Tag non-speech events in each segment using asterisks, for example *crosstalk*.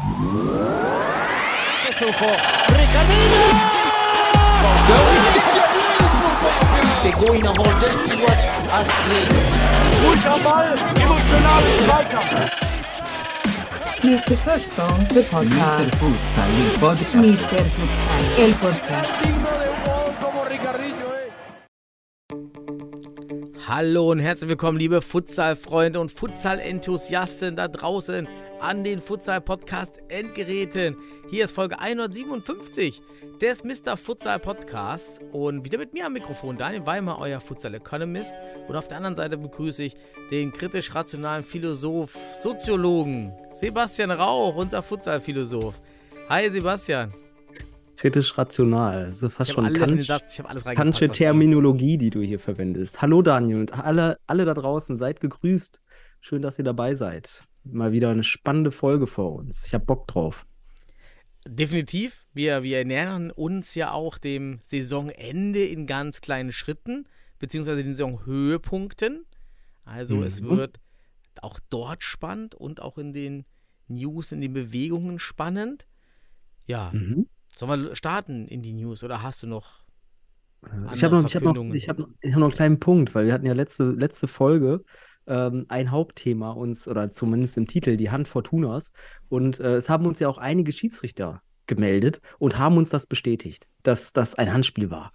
Das. Mr. Futsal, the Mr. podcast. Futsal, el podcast. Mr. Futsal, el podcast. Hallo und herzlich willkommen, liebe Futsal-Freunde und Futsal-Enthusiasten da draußen an den Futsal-Podcast-Endgeräten. Hier ist Folge 157 des Mr. Futsal-Podcasts und wieder mit mir am Mikrofon Daniel Weimer, euer Futsal-Economist. Und auf der anderen Seite begrüße ich den kritisch-rationalen Philosoph, Soziologen Sebastian Rauch, unser Futsal-Philosoph. Hi Sebastian. kritisch rational. Das ist fast Ich schon Kant, Satz, ich alles. Kantsche. Terminologie, die du hier verwendest. Hallo Daniel und alle, alle da draußen, seid gegrüßt. Schön, dass ihr dabei seid. Mal wieder eine spannende Folge vor uns. Ich habe Bock drauf. Definitiv. Wir, wir nähern uns ja auch dem Saisonende in ganz kleinen Schritten, beziehungsweise den Saisonhöhepunkten. Also es Mhm. wird auch dort spannend und auch in den News, in den Bewegungen spannend. Ja, Mhm. sollen wir starten in die News oder hast du noch Ich habe noch, ich hab noch, ich hab noch, ich hab noch einen kleinen Punkt, weil wir hatten ja letzte, letzte Folge ähm, ein Hauptthema uns, oder zumindest im Titel, die Hand Fortunas. Und äh, es haben uns ja auch einige Schiedsrichter gemeldet und haben uns das bestätigt, dass das ein Handspiel war.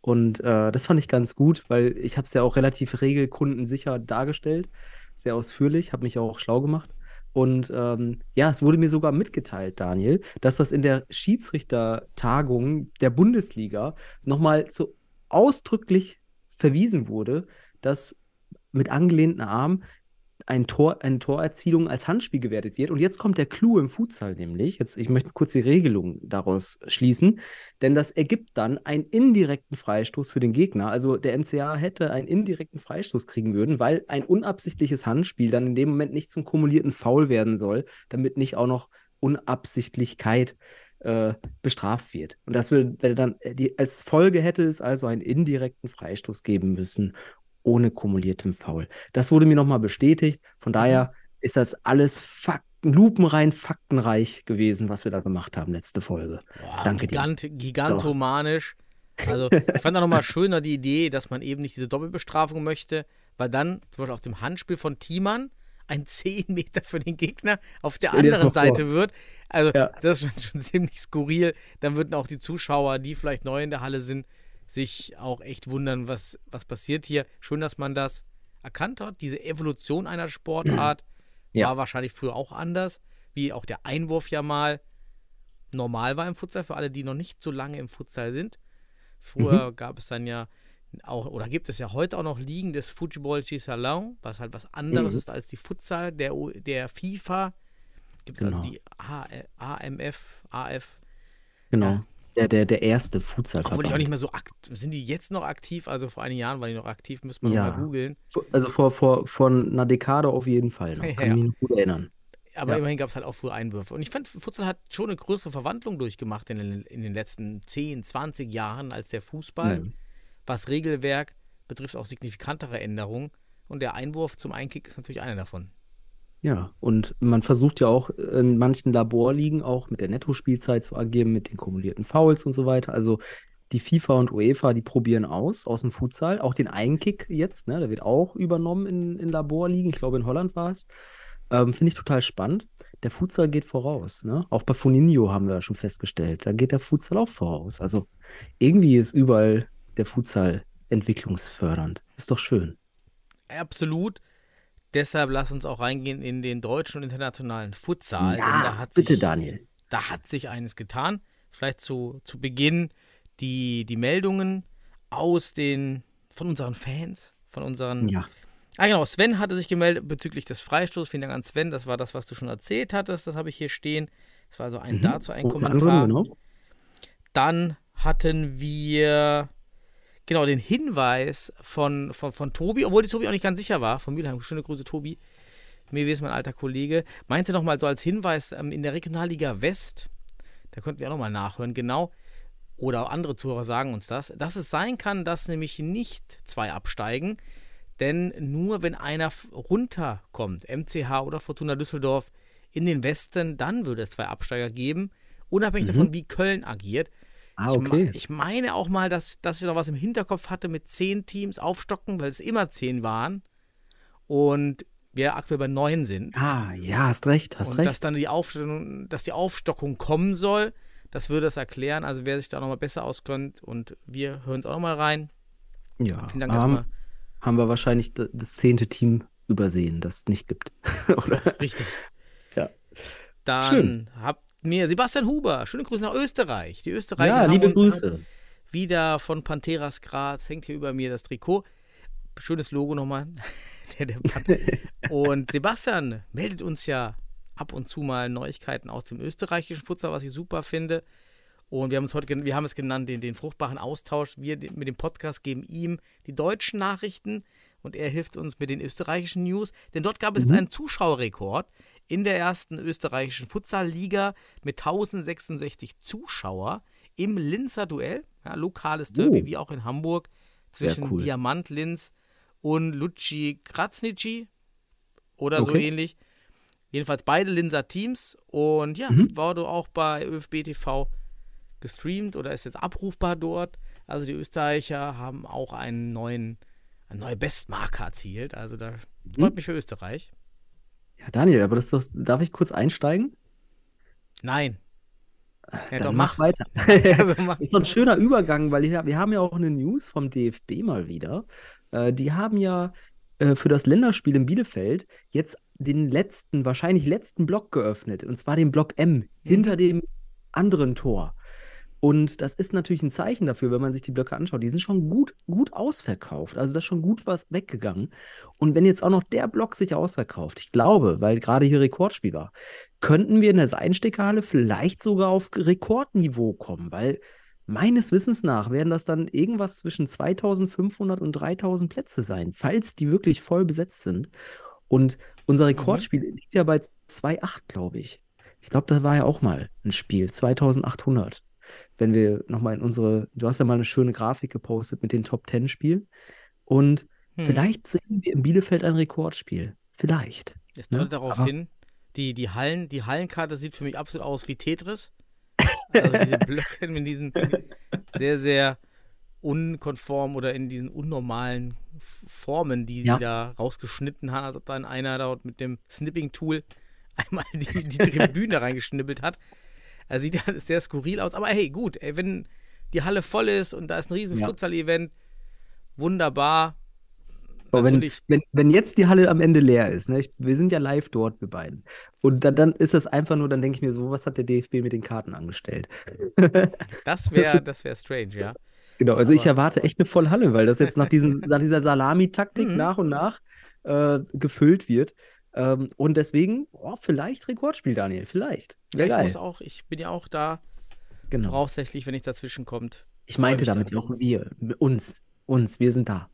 Und äh, das fand ich ganz gut, weil ich habe es ja auch relativ regelkundensicher dargestellt, sehr ausführlich, habe mich auch schlau gemacht. Und ähm, ja, es wurde mir sogar mitgeteilt, Daniel, dass das in der Schiedsrichtertagung der Bundesliga nochmal so ausdrücklich verwiesen wurde, dass mit angelehnten Arm ein Tor, eine Torerzielung als Handspiel gewertet wird. Und jetzt kommt der Clou im Futsal nämlich. Jetzt, ich möchte kurz die Regelung daraus schließen, denn das ergibt dann einen indirekten Freistoß für den Gegner. Also der NCA hätte einen indirekten Freistoß kriegen würden, weil ein unabsichtliches Handspiel dann in dem Moment nicht zum kumulierten Foul werden soll, damit nicht auch noch Unabsichtlichkeit äh, bestraft wird. Und das würde dann, äh, die, als Folge hätte es also einen indirekten Freistoß geben müssen, ohne kumuliertem Foul. Das wurde mir nochmal bestätigt. Von daher ist das alles Fakten, lupenrein faktenreich gewesen, was wir da gemacht haben, letzte Folge. Boah, Danke dir. gigant, gigantomanisch. Also *laughs* ich fand auch nochmal schöner die Idee, dass man eben nicht diese Doppelbestrafung möchte, weil dann zum Beispiel auf dem Handspiel von Thiemann ein *laughs* 10 Meter für den Gegner auf der dir anderen mal vor. Seite wird. Also Ja. das ist schon, schon ziemlich skurril. Dann würden auch die Zuschauer, die vielleicht neu in der Halle sind, sich auch echt wundern, was, was passiert hier. Schön, dass man das erkannt hat. Diese Evolution einer Sportart *clears throat* Ja. war wahrscheinlich früher auch anders, wie auch der Einwurf ja mal normal war im Futsal, für alle, die noch nicht so lange im Futsal sind. Früher gab es dann ja auch, oder gibt es ja heute auch noch Ligen des Football Salon, was halt was anderes Mhm. ist als die Futsal der, der FIFA. Gibt es Genau. also die AMF, AF. Genau. Ja. Der, der, der erste Futsalverband. Obwohl die auch nicht mehr so aktiv, sind die jetzt noch aktiv? Also vor einigen Jahren waren die noch aktiv, müsste man Ja. mal googeln. Vor- Also vor, vor, von einer Dekade auf jeden Fall noch. *laughs* Ja, Kann ja. mich noch gut erinnern. Aber Ja. immerhin gab es halt auch früher Einwürfe. Und ich fand, Futsal hat schon eine größere Verwandlung durchgemacht in den, in den letzten 10, 20 Jahren als der Fußball. Mhm. Was Regelwerk betrifft, auch signifikantere Änderungen. Und der Einwurf zum Einkick ist natürlich einer davon. Ja, und man versucht ja auch in manchen Laborligen auch mit der Nettospielzeit zu agieren, mit den kumulierten Fouls und so weiter. Also die FIFA und UEFA, die probieren aus, aus dem Futsal. Auch den Einkick jetzt, ne, der wird auch übernommen in, in Laborligen. Ich glaube, in Holland war es. Ähm, Finde ich total spannend. Der Futsal geht voraus, ne? Auch bei Funinho haben wir ja schon festgestellt. Da geht der Futsal auch voraus. Also irgendwie ist überall der Futsal entwicklungsfördernd. Ist doch schön. Absolut. Deshalb lass uns auch reingehen in den deutschen und internationalen Futsal. Ja, da hat bitte, sich, Daniel. Da hat sich eines getan. Vielleicht zu, zu Beginn die, die Meldungen aus den, von unseren Fans, von unseren Ja. Ah, genau. Sven hatte sich gemeldet bezüglich des Freistoßes. Vielen Dank an Sven. Das war das, was du schon erzählt hattest. Das habe ich hier stehen. Das war also ein Mhm. dazu ein Kommentar. genau. Dann hatten wir genau den Hinweis von, von, von Tobi, obwohl die Tobi auch nicht ganz sicher war. Von Mülheim. Schöne Grüße, Tobi. Mir ist mein alter Kollege. Meinte nochmal so als Hinweis ähm, in der Regionalliga West, da könnten wir auch nochmal nachhören, genau. Oder auch andere Zuhörer sagen uns das, dass es sein kann, dass nämlich nicht zwei absteigen, denn nur wenn einer runterkommt, MCH oder Fortuna Düsseldorf in den Westen, dann würde es zwei Absteiger geben, unabhängig Mhm. davon, wie Köln agiert. Ah, Ich, okay. ich meine auch mal, dass, dass ich noch was im Hinterkopf hatte mit zehn Teams aufstocken, weil es immer zehn waren und wir aktuell bei neun sind. Ah, ja, hast recht, hast und recht. dass dann die Aufstellung, dass die Aufstockung kommen soll, das würde es erklären. Also wer sich da nochmal besser auskennt und wir hören es auch nochmal rein. ja, Vielen Dank haben, erstmal. haben wir wahrscheinlich das zehnte Team übersehen, das es nicht gibt. *laughs* Richtig. Ja. Dann Schön. habt mir Sebastian Huber, schöne Grüße nach Österreich. Die Österreicher Ja, haben liebe uns Grüße. wieder von Panteras Graz, hängt hier über mir das Trikot. Schönes Logo nochmal. *laughs* *laughs* Und Sebastian meldet uns ja ab und zu mal Neuigkeiten aus dem österreichischen Futsal, was ich super finde. Und wir haben es heute, wir haben es genannt, den, den fruchtbaren Austausch. Wir mit dem Podcast geben ihm die deutschen Nachrichten und er hilft uns mit den österreichischen News. Denn dort gab es jetzt einen Zuschauerrekord in der ersten österreichischen Futsal-Liga mit 1066 Zuschauer im Linzer Duell. Ja, lokales Derby, Oh. wie auch in Hamburg, zwischen cool. Diamant Linz und Luci Krasnici oder so Okay. ähnlich. Jedenfalls beide Linzer Teams und ja, Mhm. wurde auch bei ÖFB TV gestreamt oder ist jetzt abrufbar dort. Also die Österreicher haben auch einen neuen, eine neue Bestmarke erzielt. Also da freut mich für Österreich. Ja, Daniel, aber das ist doch, darf ich kurz einsteigen? Nein. Ja, Dann doch, mach mach. weiter. *laughs* Also *laughs* mach. ist doch ein schöner Übergang, weil wir, wir haben ja auch eine News vom DFB mal wieder. Äh, die haben ja äh, für das Länderspiel in Bielefeld jetzt den letzten, wahrscheinlich letzten Block geöffnet. Und zwar den Block M hinter dem anderen Tor. Und das ist natürlich ein Zeichen dafür, wenn man sich die Blöcke anschaut. Die sind schon gut, gut ausverkauft. Also da ist schon gut was weggegangen. Und wenn jetzt auch noch der Block sich ausverkauft, ich glaube, weil gerade hier Rekordspiel war, könnten wir in der Seinsteckerhalle vielleicht sogar auf Rekordniveau kommen, weil meines Wissens nach werden das dann irgendwas zwischen 2500 und 3000 Plätze sein, falls die wirklich voll besetzt sind. Und unser Rekordspiel liegt ja bei 2,8, glaube ich. Ich glaube, da war ja auch mal ein Spiel, 2800. Wenn wir nochmal in unsere, du hast ja mal eine schöne Grafik gepostet mit den Top 10 Spielen. Und Hm. vielleicht sehen wir in Bielefeld ein Rekordspiel. Vielleicht. Es Ne? deutet darauf Aber- hin, die, die, Hallen, die Hallenkarte sieht für mich absolut aus wie Tetris. *laughs* Also diese Blöcke mit diesen sehr, sehr unkonform oder in diesen unnormalen Formen, die Ja. sie da rausgeschnitten haben, als ob dann einer dort mit dem Snipping-Tool einmal die, die Tribüne reingeschnippelt hat. Also sieht *laughs* alles sehr skurril aus. Aber hey, gut, ey, wenn die Halle voll ist und da ist ein riesen Ja. Futsal-Event, wunderbar. Aber wenn, wenn, wenn jetzt die Halle am Ende leer ist, ne, ich, wir sind ja live dort, wir beiden. Und dann, dann ist das einfach nur, dann denke ich mir so, was hat der DFB mit den Karten angestellt? *laughs* Das wäre das wär strange, ja. Genau, also ich Aber- erwarte echt eine volle Halle, weil das jetzt nach, diesem, *laughs* nach dieser Salami-Taktik Mhm. nach und nach äh, gefüllt wird. Ähm, und deswegen, oh, vielleicht Rekordspiel, Daniel, vielleicht. Ja, ich muss auch, ich bin ja auch da, Genau. voraussichtlich, wenn ich dazwischen kommt. Ich meinte damit dann. auch wir, uns, uns, wir sind da.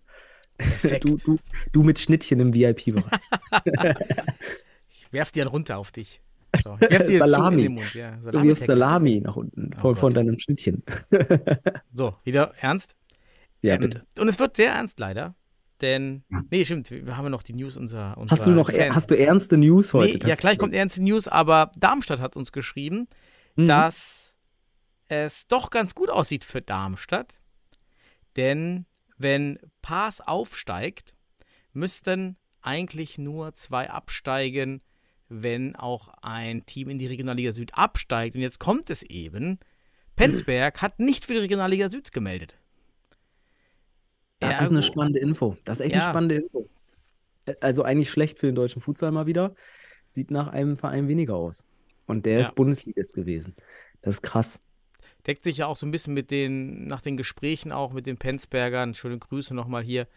*laughs* Du, du, du mit Schnittchen im VIP-Bereich. *laughs* Ich werf die dann runter auf dich. So, *laughs* dir Salami. Mund. Ja, Du wirfst. Salami nach unten Oh von, von deinem Schnittchen. So, wieder ernst? Ja, Ähm, bitte. Und es wird sehr ernst leider. Denn, nee, stimmt, wir haben ja noch die News unserer, unserer Hast du noch Fans. hast du ernste News heute? nee, ja, gleich kommt ernste News, aber Darmstadt hat uns geschrieben, Mhm. dass es doch ganz gut aussieht für Darmstadt. Denn wenn Paas aufsteigt, müssten eigentlich nur zwei absteigen, wenn auch ein Team in die Regionalliga Süd absteigt. Und jetzt kommt es eben. *clears throat* Penzberg hat nicht für die Regionalliga Süd gemeldet. Das ist eine spannende Info. Das ist echt eine Ja. spannende Info. Also eigentlich schlecht für den deutschen Futsal mal wieder. Sieht nach einem Verein weniger aus. Und der Ja. ist Bundesligist gewesen. Das ist krass. deckt sich ja auch so ein bisschen mit den, nach den Gesprächen auch mit den Penzbergern. Schöne Grüße nochmal hier.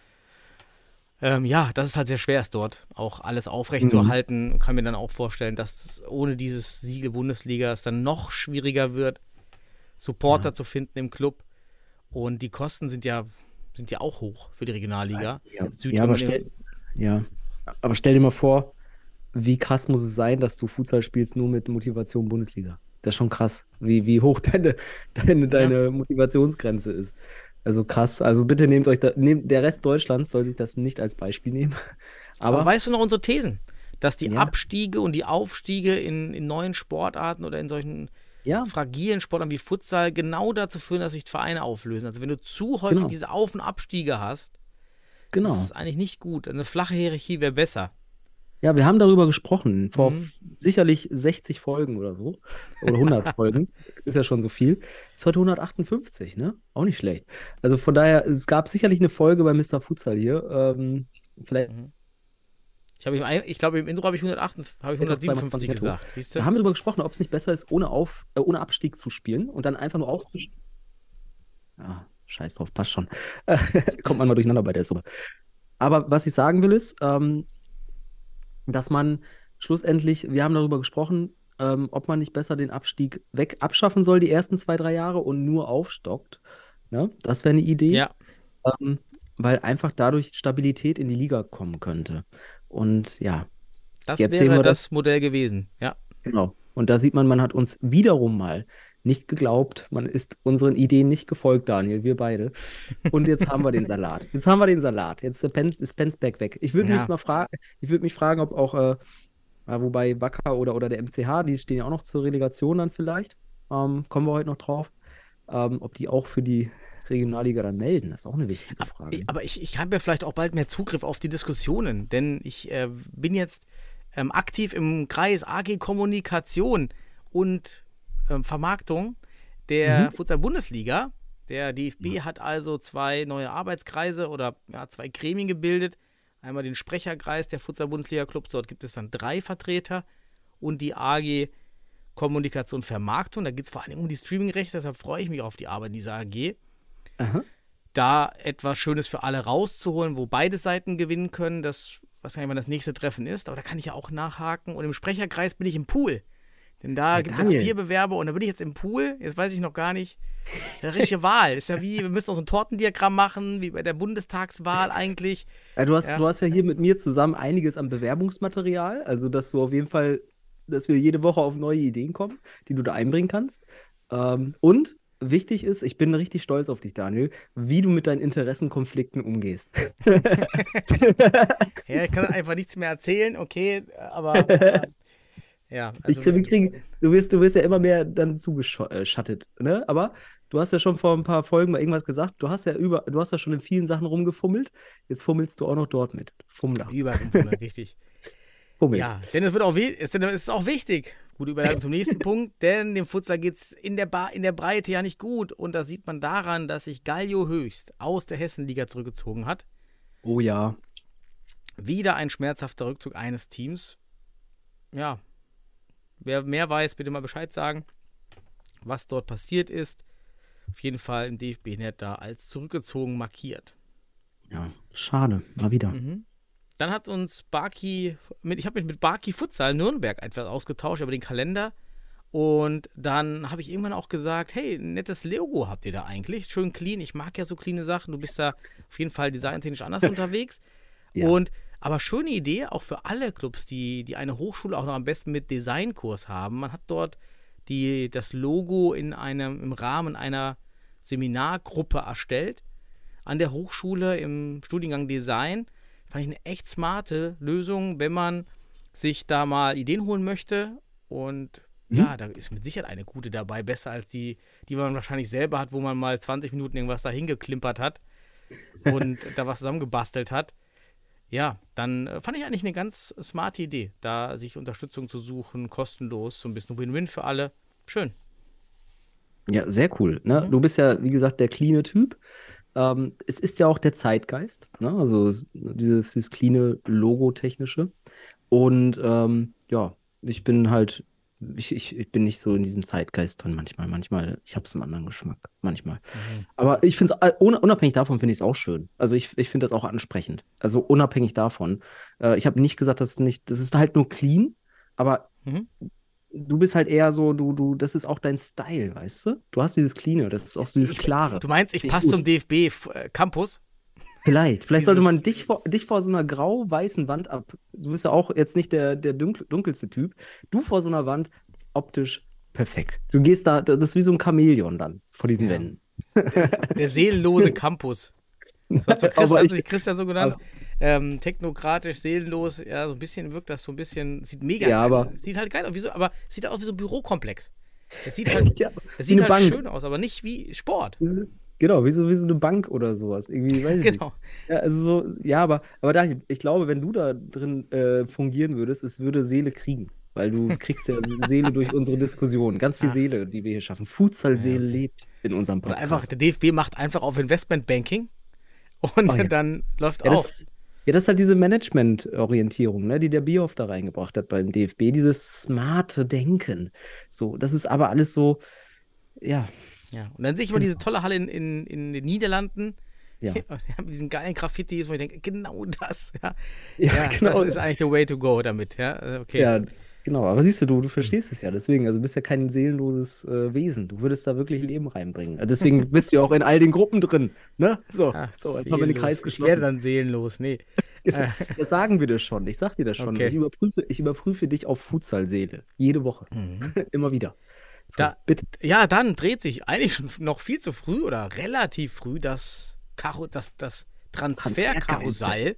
Ähm, ja, dass es halt sehr schwer ist dort, auch alles aufrecht zu Mhm. erhalten. Kann mir dann auch vorstellen, dass ohne dieses Siegel Bundesliga es dann noch schwieriger wird, Supporter zu finden im Club. Und die Kosten sind ja, sind ja auch hoch für die Regionalliga. Ja, ja, aber stell, ja, aber stell dir mal vor, wie krass muss es sein, dass du Futsal spielst nur mit Motivation Bundesliga. Das ist schon krass, wie, wie hoch deine, deine, deine Motivationsgrenze ist. Also krass. Also bitte nehmt euch da, nehmt, der Rest Deutschlands soll sich das nicht als Beispiel nehmen. *laughs* Aber, Aber weißt du noch unsere Thesen? dass die Ja. Abstiege und die Aufstiege in, in neuen Sportarten oder in solchen Ja, fragilen Sportarten wie Futsal genau dazu führen, dass sich Vereine auflösen. Also wenn du zu häufig Genau. diese Auf- und Abstiege hast, genau. das ist eigentlich nicht gut. Eine flache Hierarchie wäre besser. Ja, wir haben darüber gesprochen, vor Mhm. sicherlich 60 Folgen oder so. Oder 100 *laughs* Folgen. Ist ja schon so viel. Ist heute 158, ne? Auch nicht schlecht. Also von daher, es gab sicherlich eine Folge bei Mr. Futsal hier. Ähm, vielleicht Ich, hab ich glaube, im Intro habe ich, 158, habe ich Ja, doch, 157 22 gesagt. Siehst du? da haben wir darüber gesprochen, ob es nicht besser ist, ohne, Auf, äh, ohne Abstieg zu spielen und dann einfach nur aufzusteigen. Ja, scheiß drauf, passt schon. *laughs* Kommt man mal durcheinander bei der Summe. Aber was ich sagen will, ist, ähm, dass man schlussendlich, wir haben darüber gesprochen, ähm, ob man nicht besser den Abstieg weg abschaffen soll, die ersten zwei, drei Jahre und nur aufstockt. Ne? Das wäre eine Idee. Ja, Ähm, weil einfach dadurch Stabilität in die Liga kommen könnte. Und ja, das Jetzt sehen wäre wir das das- Modell gewesen. Ja. Genau. Und da sieht man, man hat uns wiederum mal nicht geglaubt. Man ist unseren Ideen nicht gefolgt, Daniel, wir beide. Und jetzt haben wir den Salat. *laughs* Jetzt haben wir den Salat. Jetzt ist Pen- ist Penzberg weg. Ich würde Ja. mich mal fragen, ich würde mich fragen, ob auch, äh, wobei Wacker oder, oder der MCH, die stehen ja auch noch zur Relegation dann vielleicht. Ähm, kommen wir heute noch drauf. Ähm, ob die auch für die Regionalliga dann melden, das ist auch eine wichtige Frage. Aber ich, ich habe ja vielleicht auch bald mehr Zugriff auf die Diskussionen, denn ich äh, bin jetzt ähm, aktiv im Kreis AG Kommunikation und ähm, Vermarktung der Futsal-Bundesliga. Der DFB hat also zwei neue Arbeitskreise oder ja, zwei Gremien gebildet. Einmal den Sprecherkreis der Futsal-Bundesliga-Clubs, dort gibt es dann drei Vertreter und die AG Kommunikation Vermarktung. Da geht es vor allem um die Streamingrechte, deshalb freue ich mich auf die Arbeit dieser AG Aha. da etwas Schönes für alle rauszuholen, wo beide Seiten gewinnen können. Das, nicht, wann das nächste Treffen ist, aber da kann ich ja auch nachhaken. Und im Sprecherkreis bin ich im Pool. Denn da Ja, gibt es jetzt vier Bewerber und da bin ich jetzt im Pool. Jetzt weiß ich noch gar nicht. Eine richtige Wahl. Ist ja wie, wir müssen auch so ein Tortendiagramm machen, wie bei der Bundestagswahl eigentlich. Ja, du hast, Ja. du hast ja hier mit mir zusammen einiges an Bewerbungsmaterial, also dass du auf jeden Fall, dass wir jede Woche auf neue Ideen kommen, die du da einbringen kannst. Ähm, und wichtig ist, ich bin richtig stolz auf dich, Daniel, wie du mit deinen Interessenkonflikten umgehst. *laughs* Ja, ich kann *laughs* einfach nichts mehr erzählen, okay, aber. *laughs* äh, ja, Ich also, krieg, wir kriegen, du wirst, du wirst ja immer mehr dann zugeschattet, ne? Aber du hast ja schon vor ein paar Folgen mal irgendwas gesagt. Du hast ja über, du hast ja schon in vielen Sachen rumgefummelt. Jetzt fummelst du auch noch dort mit. Fummler. Überall, richtig. Fummel. Ja, denn es wird auch es ist auch wichtig. Gute Überleitung zum nächsten Punkt, denn dem Futsal geht es in der, Ba- in der Breite ja nicht gut. Und das sieht man daran, dass sich Gallio Höchst aus der Hessenliga zurückgezogen hat. Oh ja. Wieder ein schmerzhafter Rückzug eines Teams. Ja, wer mehr weiß, bitte mal Bescheid sagen, was dort passiert ist. Auf jeden Fall im DFB-Net da als zurückgezogen markiert. Ja, schade. Mal wieder. Mhm. Dann hat uns Barki, mit, ich habe mich mit Barki Futsal Nürnberg etwas ausgetauscht über den Kalender. Und dann habe ich irgendwann auch gesagt, hey, nettes Logo habt ihr da eigentlich. Schön clean. Ich mag ja so cleane Sachen. Du bist da auf jeden Fall designtechnisch anders *laughs* unterwegs. Ja. Und aber schöne Idee, auch für alle Clubs, die, die eine Hochschule auch noch am besten mit Designkurs haben. Man hat dort die, das Logo in einem, im Rahmen einer Seminargruppe erstellt an der Hochschule im Studiengang Design. Fand ich eine echt smarte Lösung, wenn man sich da mal Ideen holen möchte. Und ja, da ist mit Sicherheit eine gute dabei, besser als die, die man wahrscheinlich selber hat, wo man mal 20 Minuten irgendwas da hingeklimpert hat und *laughs* da was zusammengebastelt hat. Ja, dann äh, fand ich eigentlich eine ganz smarte Idee, da sich Unterstützung zu suchen, kostenlos, so ein bisschen Win-Win für alle. Schön. Ja, sehr cool. Ne? Mhm. Du bist ja, wie gesagt, der cleane Typ. Ähm, es ist ja auch der Zeitgeist, ne? Also dieses, dieses cleane Logo-technische. Und ähm, ja, ich bin halt, ich, ich, ich bin nicht so in diesem Zeitgeist drin manchmal. Manchmal, ich habe so einen anderen Geschmack, manchmal. Aber ich finde es, unabhängig davon finde ich es auch schön. Also ich, ich finde das auch ansprechend. Also unabhängig davon. Äh, ich habe nicht gesagt, dass es nicht, das ist halt nur clean, aber Mhm. Du bist halt eher so, du, du, das ist auch dein Style, weißt du? Du hast dieses Cleane, das ist auch so dieses Klare. Du meinst, ich passe zum DFB F- äh, Campus? Vielleicht, vielleicht sollte man Dieses- dich vor, dich vor so einer grau-weißen Wand ab. Du bist ja auch jetzt nicht der, der dunkel, dunkelste Typ. Du vor so einer Wand, optisch perfekt. Du gehst da, das ist wie so ein Chamäleon dann vor diesen Ja. Wänden. Der seelenlose *laughs* Campus. Das so *laughs* Aber Christian, sich Christian so genannt. Ähm, technokratisch, seelenlos, ja, so ein bisschen wirkt das so ein bisschen, sieht mega Ja, geil aber- Sieht halt geil aus, wie so, aber sieht aus wie so ein Bürokomplex. Es sieht *laughs* halt, Ja, es sieht halt Bank. schön aus, aber nicht wie Sport. Genau, wie so, wie so eine Bank oder sowas. Irgendwie, weiß ich nicht. Genau. Ja, also so, ja, aber, aber Daniel, ich glaube, wenn du da drin äh, fungieren würdest, es würde Seele kriegen. Weil du *laughs* kriegst ja Seele durch unsere Diskussion. Ganz viel. Seele, die wir hier schaffen. Futsal-Seele Ja, lebt in unserem Oder Podcast. einfach, der DFB macht einfach auf Investmentbanking und Oh ja. dann läuft Ja, auch. das, ja, das ist halt diese Management-Orientierung, ne, die der Bierhoff da reingebracht hat beim DFB, dieses smarte Denken. So, das ist aber alles so, ja, Ja, und dann sehe ich immer diese tolle Halle in, in, in den Niederlanden. ja. *laughs* Ja, mit diesen geilen Graffitis, wo ich denke, genau das. Ja, Ja, ja *laughs* genau. das ist eigentlich the way to go damit. Ja, okay. Ja, genau. Aber siehst du, du, du verstehst es ja. Deswegen, also du bist ja kein seelenloses äh, Wesen. Du würdest da wirklich Leben reinbringen. Äh, Deswegen *laughs* bist du ja auch in all den Gruppen drin. Ne? So, so jetzt haben wir den. Kreis Ich geschlossen. werde dann seelenlos. Nee. *laughs* Das sagen wir dir schon. Ich sag dir das schon. Okay. Ich, überprüfe, ich überprüfe dich auf Futsal-Seele. Jede Woche. *laughs* Immer wieder. So, Da- bitte. ja, dann dreht sich eigentlich noch viel zu früh oder relativ früh das, Karo, das, das Transferkarussell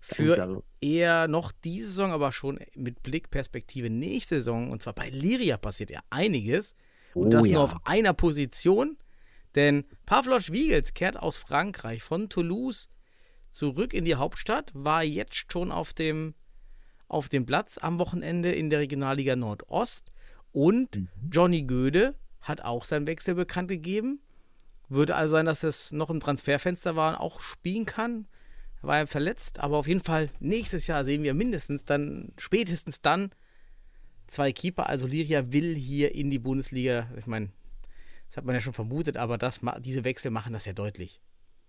für eher noch diese Saison, aber schon mit Blickperspektive nächste Saison. Und zwar bei Liria passiert ja einiges. Und Oh das ja. nur auf einer Position. Denn Pavlos Wiegels kehrt aus Frankreich von Toulouse zurück in die Hauptstadt, war jetzt schon auf dem, auf dem Platz am Wochenende in der Regionalliga Nordost. Und Mhm. Johnny Göde hat auch seinen Wechsel bekannt gegeben. Würde also sein, dass es noch im Transferfenster war und auch spielen kann. Er war ja verletzt, aber auf jeden Fall nächstes Jahr sehen wir mindestens dann, spätestens dann, zwei Keeper. Also Liria will hier in die Bundesliga. Ich meine, das hat man ja schon vermutet, aber das, diese Wechsel machen das ja deutlich.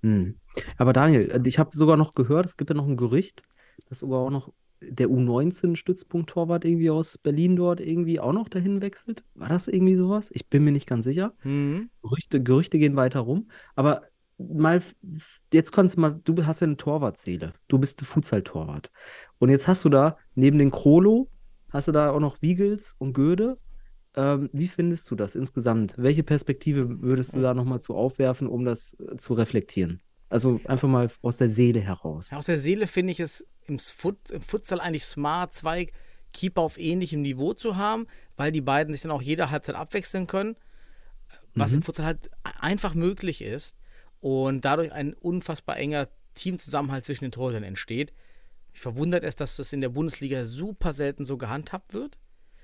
Hm. Aber Daniel, äh, ich habe sogar noch gehört, es gibt ja noch ein Gerücht, dass sogar auch noch der U19-Stützpunkt-Torwart irgendwie aus Berlin dort irgendwie auch noch dahin wechselt. War das irgendwie sowas? Ich bin mir nicht ganz sicher. Mhm. Gerüchte, Gerüchte gehen weiter rum. Aber mal, jetzt kannst du mal, du hast ja eine Torwartseele. Du bist Futsal-Torwart. Und jetzt hast du da neben den Krolo, hast du da auch noch Wiegels und Göde. Ähm, wie findest du das insgesamt? Welche Perspektive würdest du da nochmal zu aufwerfen, um das äh, zu reflektieren? Also einfach mal aus der Seele heraus. Aus der Seele finde ich es im, Fut, im Futsal eigentlich smart, zwei Keeper auf ähnlichem Niveau zu haben, weil die beiden sich dann auch jede Halbzeit abwechseln können, was im Futsal halt einfach möglich ist und dadurch ein unfassbar enger Teamzusammenhalt zwischen den Torhütern entsteht. Mich verwundert es, dass das in der Bundesliga super selten so gehandhabt wird.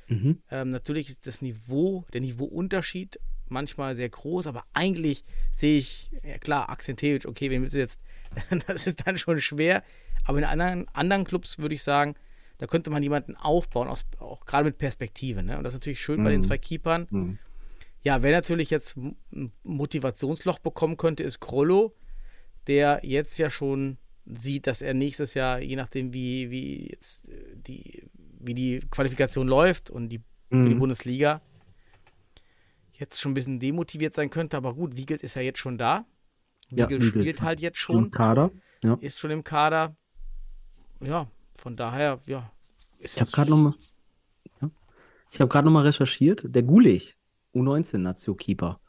Mhm. Ähm, natürlich ist das Niveau, der Niveauunterschied manchmal sehr groß, aber eigentlich sehe ich, ja klar, Akzentewitsch, okay, wen willst du jetzt? *laughs* das ist dann schon schwer. Aber in anderen, anderen Clubs würde ich sagen, da könnte man jemanden aufbauen, aus, auch gerade mit Perspektive. Ne? Und das ist natürlich schön bei den Mhm. zwei Keepern. Mhm. Ja, wer natürlich jetzt ein Motivationsloch bekommen könnte, ist Krollo, der jetzt ja schon sieht, dass er nächstes Jahr, je nachdem wie, wie jetzt äh, die, wie die Qualifikation läuft und die für die Mhm. Bundesliga, jetzt schon ein bisschen demotiviert sein könnte. Aber gut, Wiegels ist ja jetzt schon da. Ja, Wiegels Wiegels spielt halt jetzt Schon schon, Kader. Ja. ist schon im Kader. Ja, von daher, ja. ist Ich habe gerade nochmal ja. Ich habe gerade noch mal recherchiert. Der Gulich, U19-Nazio-Keeper,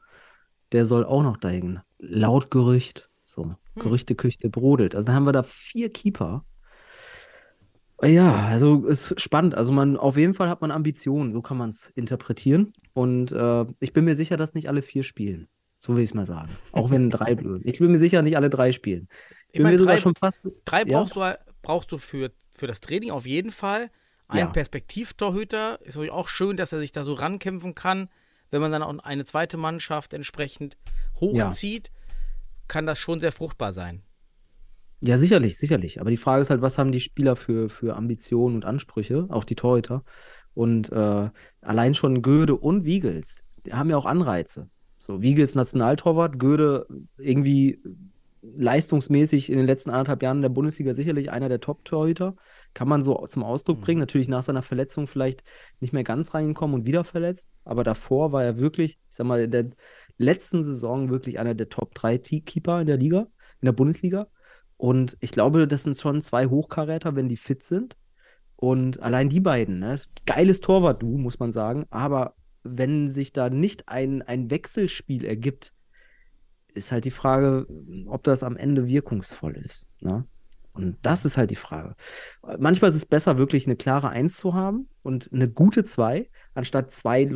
der soll auch noch dahin. Laut Gerücht. So, Gerüchteküche brodelt. Also dann haben wir da vier Keeper. Ja, also ist spannend. Also man, auf jeden Fall hat man Ambitionen, so kann man es interpretieren. Und äh, ich bin mir sicher, dass nicht alle vier spielen. So will ich es mal sagen. Auch wenn drei, *laughs* ich bin mir sicher, nicht alle drei spielen. Ich Ich bin meine, mir sogar drei- schon fast. Drei Ja. brauchst du, brauchst du für, für das Training auf jeden Fall. Ein Ja. Perspektivtorhüter. Ist natürlich auch schön, dass er sich da so rankämpfen kann. Wenn man dann auch eine zweite Mannschaft entsprechend hochzieht, kann das schon sehr fruchtbar sein. Ja, sicherlich, sicherlich. Aber die Frage ist halt, was haben die Spieler für, für Ambitionen und Ansprüche, auch die Torhüter. Und äh, allein schon Göde und Wiegels, die haben ja auch Anreize. So, Wiegels Nationaltorwart, Göde irgendwie leistungsmäßig in den letzten anderthalb Jahren in der Bundesliga sicherlich einer der Top-Torhüter. Kann man so zum Ausdruck bringen. Natürlich nach seiner Verletzung vielleicht nicht mehr ganz reingekommen und wieder verletzt. Aber davor war er wirklich, ich sag mal, in der letzten Saison wirklich einer der Top 3 Keeper in der Liga, in der Bundesliga. Und ich glaube, das sind schon zwei Hochkaräter, wenn die fit sind. Und allein die beiden, ne? Geiles Torwart-Du, muss man sagen. Aber wenn sich da nicht ein, ein Wechselspiel ergibt, ist halt die Frage, ob das am Ende wirkungsvoll ist. Ne? Und das ist halt die Frage. Manchmal ist es besser, wirklich eine klare Eins zu haben und eine gute Zwei, anstatt zwei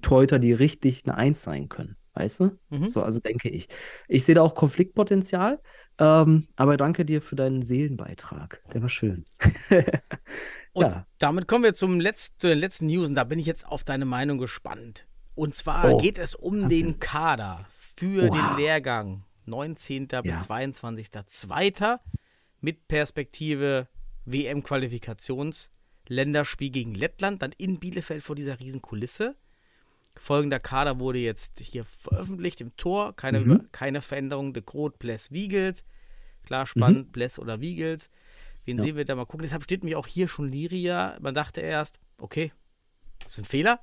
Torhüter, die richtig eine Eins sein können. Weißt du? Mhm. So, also denke ich. Ich sehe da auch Konfliktpotenzial, ähm, aber danke dir für deinen Seelenbeitrag. Der war schön. *laughs* Und Ja. damit kommen wir zum letzten, zu den letzten News und da bin ich jetzt auf deine Meinung gespannt. Und zwar Oh, geht es um den? Kader für Oha. den Lehrgang 19. Ja. bis 22.02. mit Perspektive WM-Qualifikations Länderspiel gegen Lettland, dann in Bielefeld vor dieser riesen Kulisse. Folgender Kader wurde jetzt hier veröffentlicht im Tor. Keine, Mhm. über, keine Veränderung. De Groot, Bless, Wiegels. Klar, spannend, Bless oder Wiegels. Wen Mhm. Ja. sehen wir da mal gucken? Deshalb steht mich auch hier schon Liria. Man dachte erst, okay, ist ein Fehler.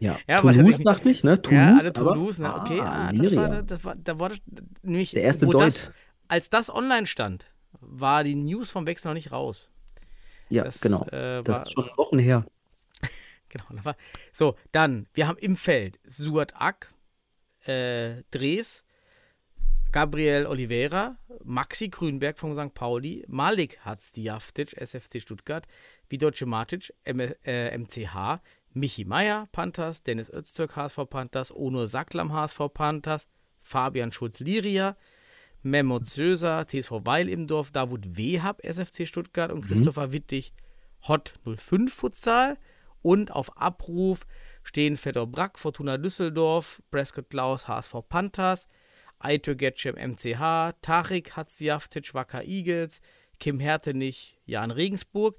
Ja, *laughs* Ja, aber Toulouse dachte ich, ne? Toulouse, ja, alle aber- Toulouse, ne? Okay, Ah, ah, das war, das war, da war das nämlich, Der erste wo Deut. das, als das online stand, war die News vom Wechsel noch nicht raus. Ja, Das, genau. äh, das war- ist schon Wochen her. *laughs* Genau. das War, so, dann, wir haben im Feld Suat Ak, äh, Dres, Gabriel Oliveira, Maxi Grünberg von St. Pauli, Malik Hatzdiaftic, SFC Stuttgart, Vidoce Matic, M äh, MCH, Michi Meier, Panthers, Dennis Öztürk, HSV Panthers, Onur Saklam, HSV Panthers, Fabian Schulz-Liria, Memo Söser, TSV Weil im Dorf, Davut Wehab, SFC Stuttgart und Christopher Wittig, Hot 05 Futsal. Und auf Abruf stehen Fedor Brack, Fortuna Düsseldorf, Prescott Klaus, HSV Panthers, Aitur Getchem, MCH, Tarik Hatzjaftic, Wacker Eagles, Kim Hertenich, Jan Regensburg,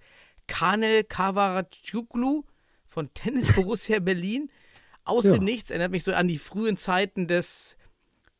Kanel Kavaracuglu von Tennis Borussia Berlin. Aus Ja. dem Nichts erinnert mich so an die frühen Zeiten des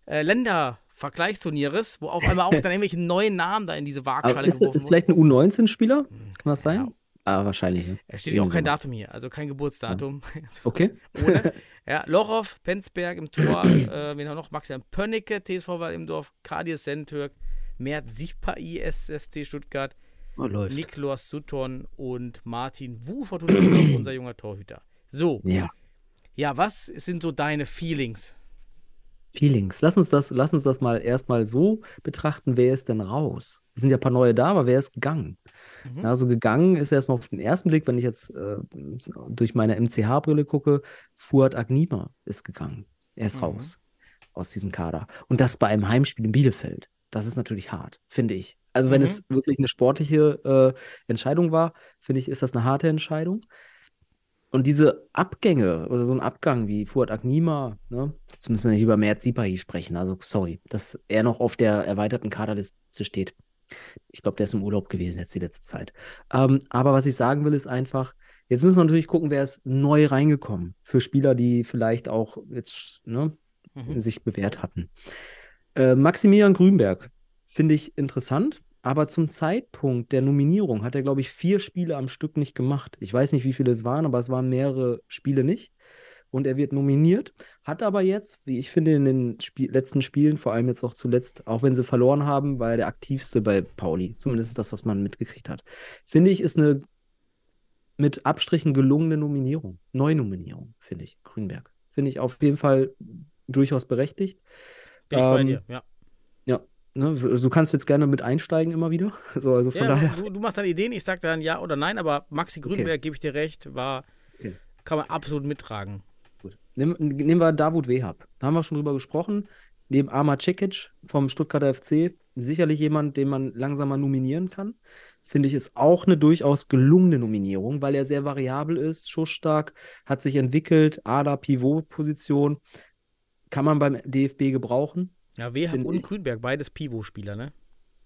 äh, Ländervergleichsturnieres, wo auf einmal auch dann irgendwelche neuen Namen da in diese Aber Waagschale ist, geworfen ist wurden. vielleicht ein U19-Spieler? Kann das sein? Ja. Ah, wahrscheinlich. ne? Es steht ja auch kein Datum hier, also kein Geburtsdatum. sowas. Okay. *laughs* Ohne. Ja, Lochow, Penzberg im Tor, äh, wen haben noch? Maximilian Pönnecke, TSV Wall im Dorf, Kadir Sentürk, Mert Sipai, SFC Stuttgart, läuft. Niklas Sutton und Martin Wu, Fortuna unser junger Torhüter. So, Ja. ja, was sind so deine Feelings? Feelings. Lass uns das, lass uns das mal erstmal so betrachten, wer ist denn raus? Es sind ja ein paar neue da, aber wer ist gegangen? Mhm. Also gegangen ist erstmal auf den ersten Blick, wenn ich jetzt äh, durch meine MCH-Brille gucke, Fuad Agnima ist gegangen. Er ist Mhm. raus aus diesem Kader. Und das bei einem Heimspiel in Bielefeld. Das ist natürlich hart, finde ich. Also wenn Mhm. es wirklich eine sportliche äh, Entscheidung war, finde ich, ist das eine harte Entscheidung. Und diese Abgänge oder so ein Abgang wie Fuad Agnima, ne, jetzt müssen wir nicht über Mert Sipahi sprechen, also sorry, dass er noch auf der erweiterten Kaderliste steht. Ich glaube, der ist im Urlaub gewesen jetzt die letzte Zeit. Ähm, aber was ich sagen will, ist einfach, jetzt müssen wir natürlich gucken, wer ist neu reingekommen für Spieler, die vielleicht auch jetzt ne, Mhm. sich bewährt hatten. Äh, Maximilian Grünberg finde ich interessant, aber zum Zeitpunkt der Nominierung hat er, glaube ich, vier Spiele am Stück nicht gemacht. Ich weiß nicht, wie viele es waren, aber es waren mehrere Spiele nicht. Und er wird nominiert, hat aber jetzt, wie ich finde, in den Spiel letzten Spielen, vor allem jetzt auch zuletzt, auch wenn sie verloren haben, war er der aktivste bei Pauli. Zumindest ist das, was man mitgekriegt hat. Finde ich, ist eine mit Abstrichen gelungene Nominierung. Neunominierung, finde ich. Grünberg. Finde ich auf jeden Fall durchaus berechtigt. Bin ich bei Ähm, dir, ja. Ne, du kannst jetzt gerne mit einsteigen immer wieder. *laughs* So, also von ja daher. du, du machst deine Ideen, ich sag dann ja oder nein, aber Maxi Grünberg, gebe ich dir recht, war, Okay. kann man absolut mittragen. Gut. Nehmen, nehmen wir Davut Wehab. Da haben wir schon drüber gesprochen. Neben Arma Cekic vom Stuttgarter FC. Sicherlich jemand, den man langsam mal nominieren kann. Finde ich, ist auch eine durchaus gelungene Nominierung, weil er sehr variabel ist, schussstark, hat sich entwickelt, Ada-Pivot-Position. Kann man beim DFB gebrauchen. Ja, Wehab und ich- Grünberg, beides Pivot-Spieler, ne?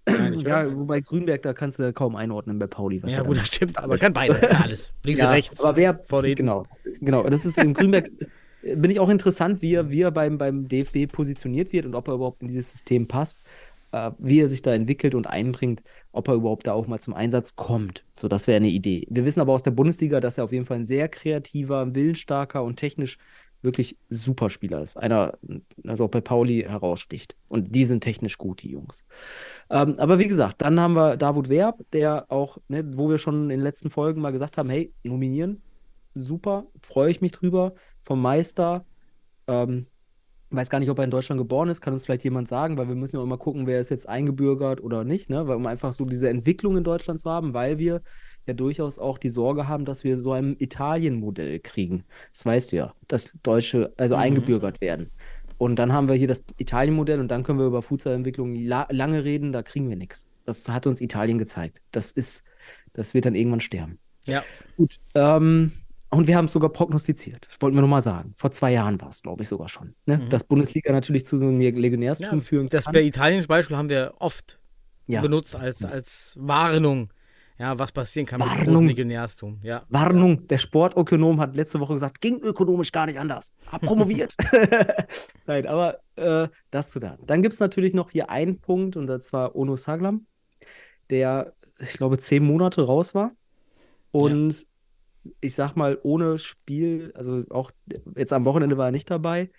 *clears throat* Ich, Ja, oder? wobei Grünberg, da kannst du kaum einordnen bei Pauli. ja gut, da das stimmt, aber kann beide, *laughs* kann alles. Links Ja, und rechts. aber wer, vorne, genau, genau. Das ist in Grünberg, äh, bin ich auch interessant, wie er, wie er beim, beim DFB positioniert wird und ob er überhaupt in dieses System passt, äh, wie er sich da entwickelt und einbringt, ob er überhaupt da auch mal zum Einsatz kommt. So, das wäre eine Idee. Wir wissen aber aus der Bundesliga, dass er auf jeden Fall ein sehr kreativer, willensstarker und technisch wirklich super Spieler ist. Einer, also auch bei Pauli heraussticht. Und die sind technisch gut, die Jungs. Ähm, aber wie gesagt, dann haben wir Davut Werb, der auch, ne, wo wir schon in den letzten Folgen mal gesagt haben, hey, nominieren, super, freue ich mich drüber. Vom Meister, ähm, weiß gar nicht, ob er in Deutschland geboren ist, kann uns vielleicht jemand sagen, weil wir müssen ja auch mal gucken, wer ist jetzt eingebürgert oder nicht, ne? Weil, um einfach so diese Entwicklung in Deutschland zu haben, weil wir ja durchaus auch die Sorge haben, dass wir so ein Italien-Modell kriegen. Das weißt du ja, dass Deutsche also Mhm. eingebürgert werden. Und dann haben wir hier das Italien-Modell und dann können wir über Fußballentwicklung la lange reden, da kriegen wir nichts. Das hat uns Italien gezeigt. Das ist, das wird dann irgendwann sterben. Ja. Gut, ähm, und wir haben es sogar prognostiziert. Das wollten wir nochmal sagen. Vor zwei Jahren war es, glaube ich, sogar schon. Ne? Mhm. Dass Bundesliga natürlich zu so einem Legionärstum Ja, führen das kann. bei italienischen Beispiel haben wir oft Ja. benutzt als, als Warnung, ja, was passieren kann mit Warnung. großem Legionärstum. Ja. Warnung, der Sportökonom hat letzte Woche gesagt, ging ökonomisch gar nicht anders. Hab promoviert. *laughs* Nein, aber äh, das zu da. Dann gibt es natürlich noch hier einen Punkt, und das war Ono Saglam, der, ich glaube, zehn Monate raus war. Und ich sag mal, ohne Spiel, also auch jetzt am Wochenende war er nicht dabei.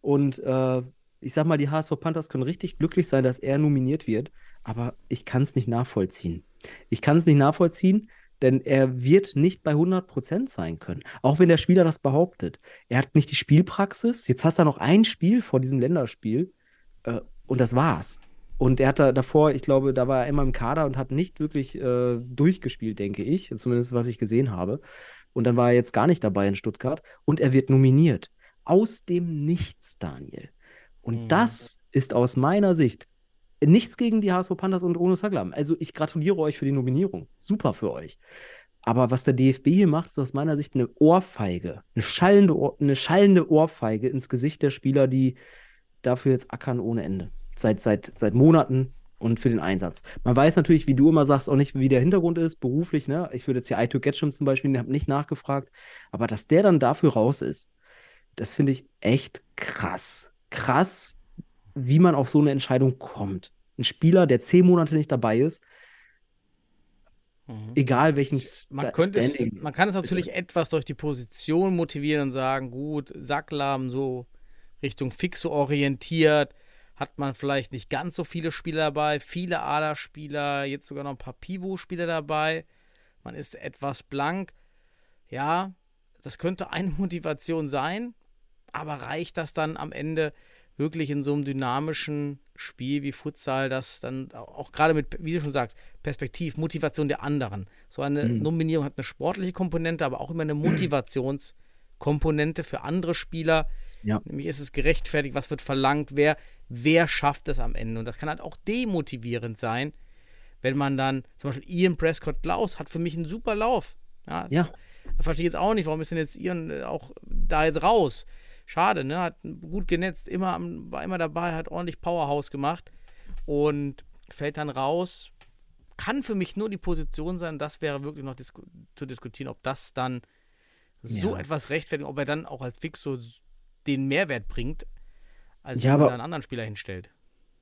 Und äh, ich sag mal, die HSV Panthers können richtig glücklich sein, dass er nominiert wird, aber ich kann es nicht nachvollziehen. Ich kann es nicht nachvollziehen, denn er wird nicht bei 100% sein können. Auch wenn der Spieler das behauptet. Er hat nicht die Spielpraxis. Jetzt hast du noch ein Spiel vor diesem Länderspiel äh, und das war's. Und er hat da davor, ich glaube, da war er immer im Kader und hat nicht wirklich äh, durchgespielt, denke ich. Zumindest was ich gesehen habe. Und dann war er jetzt gar nicht dabei in Stuttgart. Und er wird nominiert. Aus dem Nichts, Daniel. Und Mhm. das ist aus meiner Sicht nichts gegen die HSV Panthers und Ono Saglam. Also ich gratuliere euch für die Nominierung. Super für euch. Aber was der DFB hier macht, ist aus meiner Sicht eine Ohrfeige. Eine schallende, Ohr, eine schallende Ohrfeige ins Gesicht der Spieler, die dafür jetzt ackern ohne Ende. Seit, seit, seit Monaten und für den Einsatz. Man weiß natürlich, wie du immer sagst, auch nicht, wie der Hintergrund ist, beruflich. Ne? Ich würde jetzt hier Aito Getchum zum Beispiel, den habe nicht nachgefragt. Aber dass der dann dafür raus ist, das finde ich echt krass. Krass, wie man auf so eine Entscheidung kommt. Ein Spieler, der zehn Monate nicht dabei ist, Mhm. egal welchen Man, könnte es, man kann es natürlich etwas durch die Position motivieren und sagen, gut, Sacklam so Richtung Fixo orientiert, hat man vielleicht nicht ganz so viele Spieler dabei, viele Aderspieler, jetzt sogar noch ein paar Pivot-Spieler dabei. Man ist etwas blank. Ja, das könnte eine *laughs* Motivation sein, aber reicht das dann am Ende wirklich in so einem dynamischen Spiel wie Futsal, das dann auch gerade mit, wie du schon sagst, Perspektiv, Motivation der anderen. So eine Mhm. Nominierung hat eine sportliche Komponente, aber auch immer eine *clears throat* Motivationskomponente für andere Spieler. Ja. Nämlich ist es gerechtfertigt, was wird verlangt, wer, wer schafft es am Ende. Und das kann halt auch demotivierend sein, wenn man dann, zum Beispiel Ian Prescott Klaus hat für mich einen super Lauf. Ja, Ja. ich verstehe jetzt auch nicht, warum ist denn jetzt Ian äh, auch da jetzt raus? Schade, ne? Hat gut genetzt, immer war immer dabei, hat ordentlich Powerhouse gemacht und fällt dann raus. Kann für mich nur die Position sein, das wäre wirklich noch disku zu diskutieren, ob das dann so Ja. etwas rechtfertigt, ob er dann auch als Fixo s- den Mehrwert bringt, als Ja, wenn man da einen anderen Spieler hinstellt.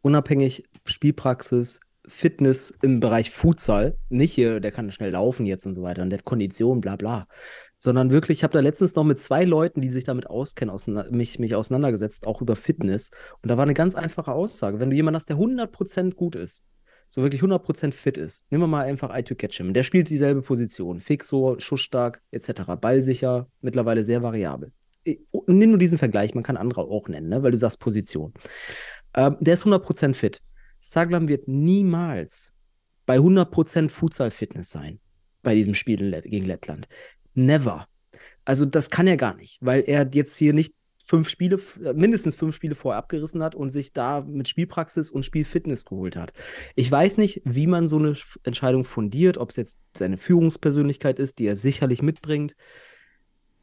unabhängig Spielpraxis, Fitness im Bereich Futsal, nicht hier, der kann schnell laufen jetzt und so weiter und der hat Kondition, bla bla, sondern wirklich, ich habe da letztens noch mit zwei Leuten, die sich damit auskennen, mich, mich auseinandergesetzt, auch über Fitness. Und da war eine ganz einfache Aussage. Wenn du jemanden hast, der 100% gut ist, so wirklich 100% fit ist, nehmen wir mal einfach Aitu Ketchum, der spielt dieselbe Position, fixo, schussstark, etc., ballsicher, mittlerweile sehr variabel. Nimm nur diesen Vergleich, man kann andere auch nennen, ne? weil du sagst Position. Ähm, der ist 100% fit. Saglam wird niemals bei 100% Futsal-Fitness sein bei diesem Spiel gegen Lettland. Never. Also das kann er gar nicht, weil er jetzt hier nicht fünf Spiele, äh, mindestens fünf Spiele vorher abgerissen hat und sich da mit Spielpraxis und Spielfitness geholt hat. Ich weiß nicht, wie man so eine Sch- Entscheidung fundiert, ob es jetzt seine Führungspersönlichkeit ist, die er sicherlich mitbringt.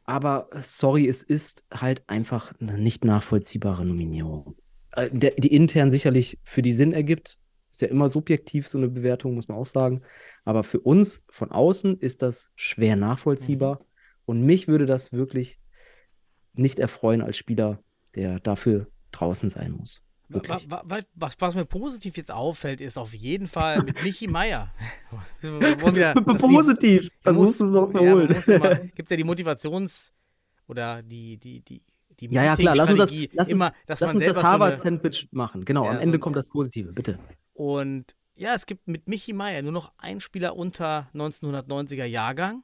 Aber äh, sorry, es ist halt einfach eine nicht nachvollziehbare Nominierung. Äh, die intern sicherlich für die Sinn ergibt. Ist ja immer subjektiv, so eine Bewertung, muss man auch sagen. Aber für uns von außen ist das schwer nachvollziehbar. Und mich würde das wirklich nicht erfreuen als Spieler, der dafür draußen sein muss. Wa- Wirklich. wa- wa- Was, was mir positiv jetzt auffällt, ist auf jeden Fall mit Michi Meier. *laughs* Wieder *laughs* Positiv. Versuchst du es noch verholen. Ja, *laughs* Gibt es ja die Motivations- oder die, die, die, die Ja, ja, klar. Lass uns das, lass uns, immer, dass lass uns das so Harvard-Sandwich machen. Genau, Ja, am so Ende ein- kommt das Positive, bitte. Und ja, es gibt mit Michi Meier nur noch einen Spieler unter 1990er Jahrgang.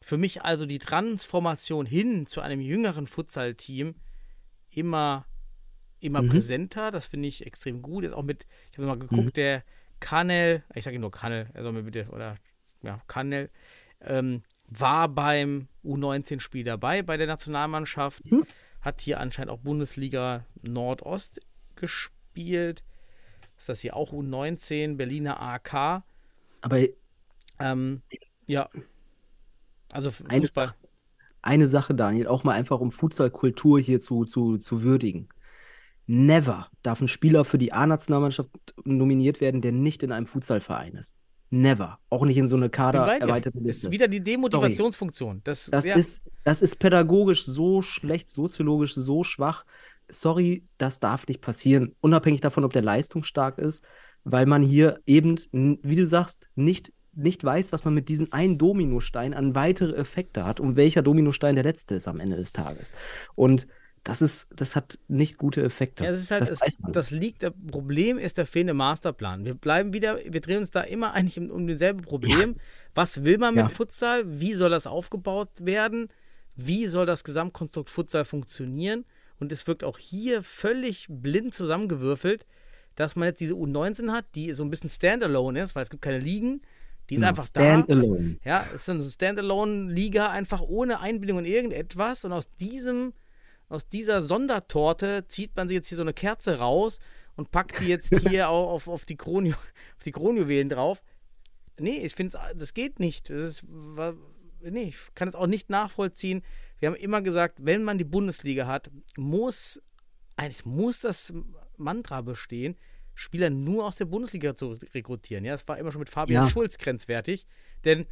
Für mich also die Transformation hin zu einem jüngeren Futsal-Team immer immer Mhm. präsenter. Das finde ich extrem gut. Jetzt auch mit, ich habe mal geguckt, Mhm. der Kanel, ich sage nur Kanel, er soll mir bitte, oder ja, Kanel, ähm, war beim U19-Spiel dabei bei der Nationalmannschaft, Mhm. hat hier anscheinend auch Bundesliga Nordost gespielt. Ist das hier auch U19, Berliner AK? Aber Ähm, ja. Also F- Eine Fußball. eine Sache, Daniel, auch mal einfach um Futsal-Kultur hier zu, zu, zu würdigen. Never darf ein Spieler für die A-Nationalmannschaft nominiert werden, der nicht in einem Futsalverein ist. Never. Auch nicht in so eine bei dir. Kader-erweiterte Das Liste. ist wieder die Demotivationsfunktion. Das, Das, ja, ist, das ist pädagogisch so schlecht, soziologisch so schwach. Sorry, das darf nicht passieren. Unabhängig davon, ob der leistungsstark ist, weil man hier eben, wie du sagst, nicht, nicht weiß, was man mit diesem einen Dominostein an weitere Effekte hat und welcher Dominostein der letzte ist am Ende des Tages. Und das ist, das hat nicht gute Effekte. Ja, es ist halt, das es, das liegt, das Problem ist der fehlende Masterplan. Wir bleiben wieder, wir drehen uns da immer *laughs* eigentlich um, um denselben Problem. Was will man mit Ja. Futsal? Wie soll das aufgebaut werden? Wie soll das Gesamtkonstrukt Futsal funktionieren? Und es wirkt auch hier völlig blind zusammengewürfelt, dass man jetzt diese U19 hat, die so ein bisschen Standalone ist, weil es gibt keine Ligen. Die ist Genau, einfach da. Standalone. Ja, es ist eine Standalone-Liga, einfach ohne Einbindung in irgendetwas. Und aus diesem, aus dieser Sondertorte zieht man sich jetzt hier so eine Kerze raus und packt die jetzt *laughs* hier au- auf, auf, die Kronju *laughs* auf die Kronjuwelen drauf. Nee, ich finde, das geht nicht. Das ist, nee, ich kann es auch nicht nachvollziehen. Wir haben immer gesagt, wenn man die Bundesliga hat, muss, eigentlich muss das Mantra bestehen, Spieler nur aus der Bundesliga zu rekrutieren. Ja, das war immer schon mit Fabian Ja. Schulz grenzwertig. Denn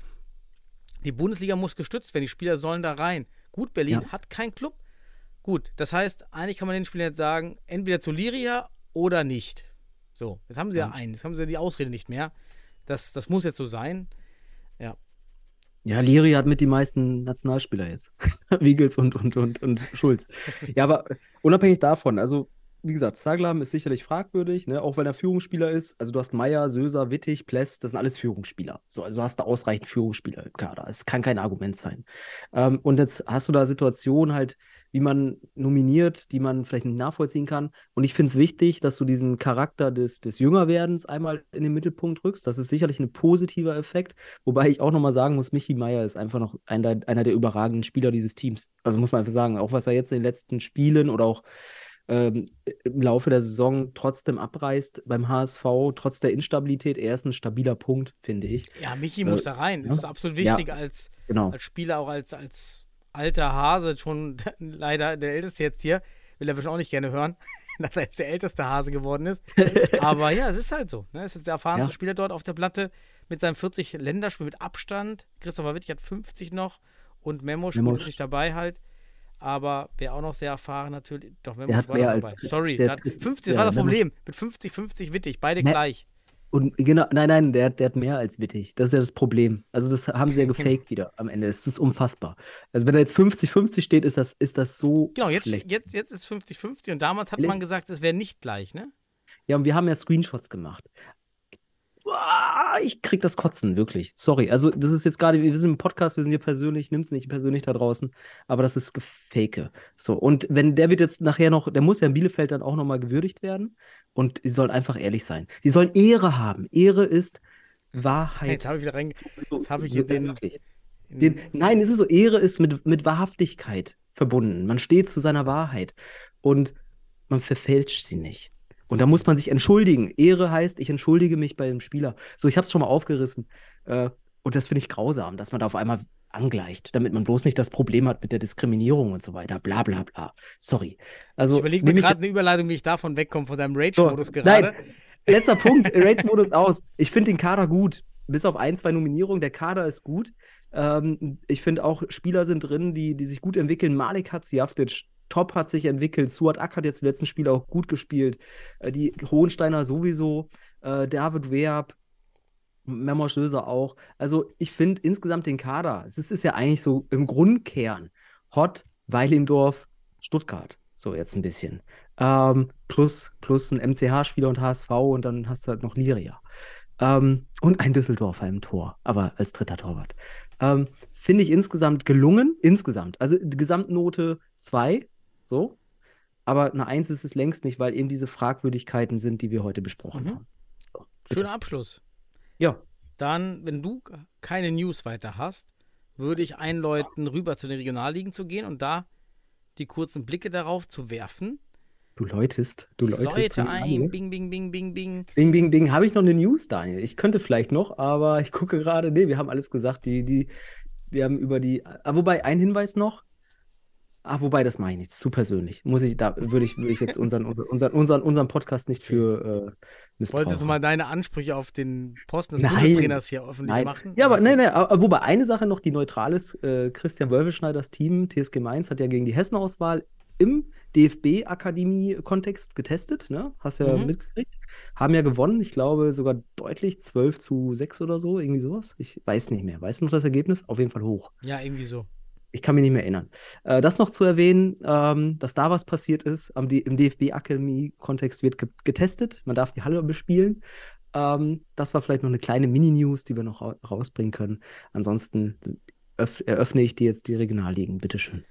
die Bundesliga muss gestützt werden, die Spieler sollen da rein. Gut, Berlin Ja. hat keinen Club. Gut, das heißt, eigentlich kann man den Spielern jetzt sagen, entweder zu Liria oder nicht. So, jetzt haben sie ja, Ja. einen, jetzt haben sie ja die Ausrede nicht mehr. Das, das muss jetzt so sein. Ja, Liri hat mit die meisten Nationalspieler jetzt. *laughs* Wiegels und, und, und, und Schulz. Ja, aber unabhängig davon, also wie gesagt, Zaglam ist sicherlich fragwürdig, ne? auch wenn er Führungsspieler ist. Also du hast Meier, Söser, Wittig, Pless, das sind alles Führungsspieler. So, also hast du ausreichend Führungsspieler im Kader. Es kann kein Argument sein. Ähm, und jetzt hast du da Situationen halt, wie man nominiert, die man vielleicht nicht nachvollziehen kann. Und ich finde es wichtig, dass du diesen Charakter des, des Jüngerwerdens einmal in den Mittelpunkt rückst. Das ist sicherlich ein positiver Effekt. Wobei ich auch nochmal sagen muss, Michi Meier ist einfach noch einer, einer der überragenden Spieler dieses Teams. Also muss man einfach sagen, auch was er jetzt in den letzten Spielen oder auch ähm, im Laufe der Saison trotzdem abreißt beim HSV, trotz der Instabilität, er ist ein stabiler Punkt, finde ich. Ja, Michi Äh, muss da rein. Das ja. ist absolut Ja. wichtig als, Genau. als Spieler, auch als, als alter Hase, schon *laughs* leider der Älteste jetzt hier. Will er bestimmt auch nicht gerne hören, *laughs* dass er jetzt der älteste Hase geworden ist. *laughs* Aber ja, es ist halt so. Ne? Es ist der erfahrenste Ja. Spieler dort auf der Platte mit seinen 40 Länderspielen mit Abstand. Christopher Wittig hat 50 noch und Memosch. ist nicht dabei halt. Aber wer auch noch sehr erfahren natürlich. Doch, Memosch Der hat mehr als. Christ- Sorry, der hat hat Christ- 50, das ja, war das Problem. Mit 50, 50 Wittig, beide Me- gleich. Und genau, nein, nein, der, der hat mehr als Wittig. Das ist ja das Problem. Also das haben sie ja *laughs* gefaked wieder am Ende. Es ist unfassbar. Also wenn er jetzt 50-50 steht, ist das, ist das so Genau, jetzt, schlecht. jetzt, jetzt ist 50-50 und damals hat Ehrlich? man gesagt, es wäre nicht gleich, ne? Ja, und wir haben ja Screenshots gemacht. Uah, Ich krieg das Kotzen, wirklich. Sorry. Also, das ist jetzt gerade, wir sind im Podcast, wir sind hier persönlich, nimm's nicht persönlich da draußen, aber das ist Gefake. So, und wenn der wird jetzt nachher noch, der muss ja in Bielefeld dann auch nochmal gewürdigt werden und die sollen einfach ehrlich sein. Die sollen Ehre haben. Ehre ist Wahrheit. Jetzt habe ich wieder rein. So- jetzt habe ich so hier den- wirklich. Den, nein, es ist so, Ehre ist mit, mit Wahrhaftigkeit verbunden. Man steht zu seiner Wahrheit und man verfälscht sie nicht. Und da muss man sich entschuldigen. Ehre heißt, ich entschuldige mich bei dem Spieler. So, ich habe es schon mal aufgerissen. Äh, und das finde ich grausam, dass man da auf einmal angleicht, damit man bloß nicht das Problem hat mit der Diskriminierung und so weiter. Bla bla bla. Sorry. Also, Ich überlege mir gerade eine Überleitung, wie ich davon wegkomme, von deinem so, Rage-Modus gerade. Nein, letzter *laughs* Punkt, Rage-Modus aus. Ich finde den Kader gut. Bis auf ein, zwei Nominierungen, der Kader ist gut. Ähm, ich finde auch, Spieler sind drin, die, die sich gut entwickeln. Malik Hatzjaftic, top hat sich entwickelt. Suat Ak hat jetzt die letzten Spiele auch gut gespielt. Äh, die Hohensteiner sowieso. Äh, David Weab, Memo Söser auch. Also ich finde insgesamt den Kader, es ist, ja eigentlich so im Grundkern Hott, Weilimdorf, Stuttgart. So jetzt ein bisschen. Ähm, plus, plus ein MCH-Spieler und HSV und dann hast du halt noch Liria. Ähm, und ein Düsseldorfer im Tor, aber als dritter Torwart. Ähm, Finde ich insgesamt gelungen, insgesamt. Also Gesamtnote 2, so. aber eine Eins ist es längst nicht, weil eben diese Fragwürdigkeiten sind, die wir heute besprochen Mhm. haben. So. Schöner Abschluss. Ja, Dann, wenn du keine News weiter hast, würde ich einläuten, rüber zu den Regionalligen zu gehen und da die kurzen Blicke darauf zu werfen. du läutest, du läutest. Leute ein, bing, bing, bing, bing, bing. Bing, bing, bing. Habe ich noch eine News, Daniel? Ich könnte vielleicht noch, aber ich gucke gerade. Nee, wir haben alles gesagt. Die, die, wir haben über die. Ah, wobei, ein Hinweis noch. Ah, wobei, das mache ich nicht. Zu persönlich. Muss ich, da würde ich, würde ich jetzt unseren, unseren, unseren, unseren Podcast nicht für äh, missbrauchen. Wolltest du mal deine Ansprüche auf den Posten des Nein. Bundestrainers hier öffentlich Nein. machen? Ja, aber nee, aber, wobei eine Sache noch, die neutral ist, äh, Christian Wölfelschneiders Team, TSG Mainz, hat ja gegen die Hessenauswahl im DFB-Akademie-Kontext getestet, ne? Hast ja Mhm. mitgekriegt. Haben ja gewonnen, ich glaube sogar deutlich, 12 zu 6 oder so, irgendwie sowas. Ich weiß nicht mehr. Weißt du noch das Ergebnis? Auf jeden Fall hoch. Ja, irgendwie so. Ich kann mich nicht mehr erinnern. Äh, das noch zu erwähnen, ähm, dass da was passiert ist, am, im DFB-Akademie-Kontext wird ge getestet. Man darf die Halle bespielen. Ähm, das war vielleicht noch eine kleine Mini-News, die wir noch ra rausbringen können. Ansonsten öff eröffne ich dir jetzt die Regionalligen. Bitteschön.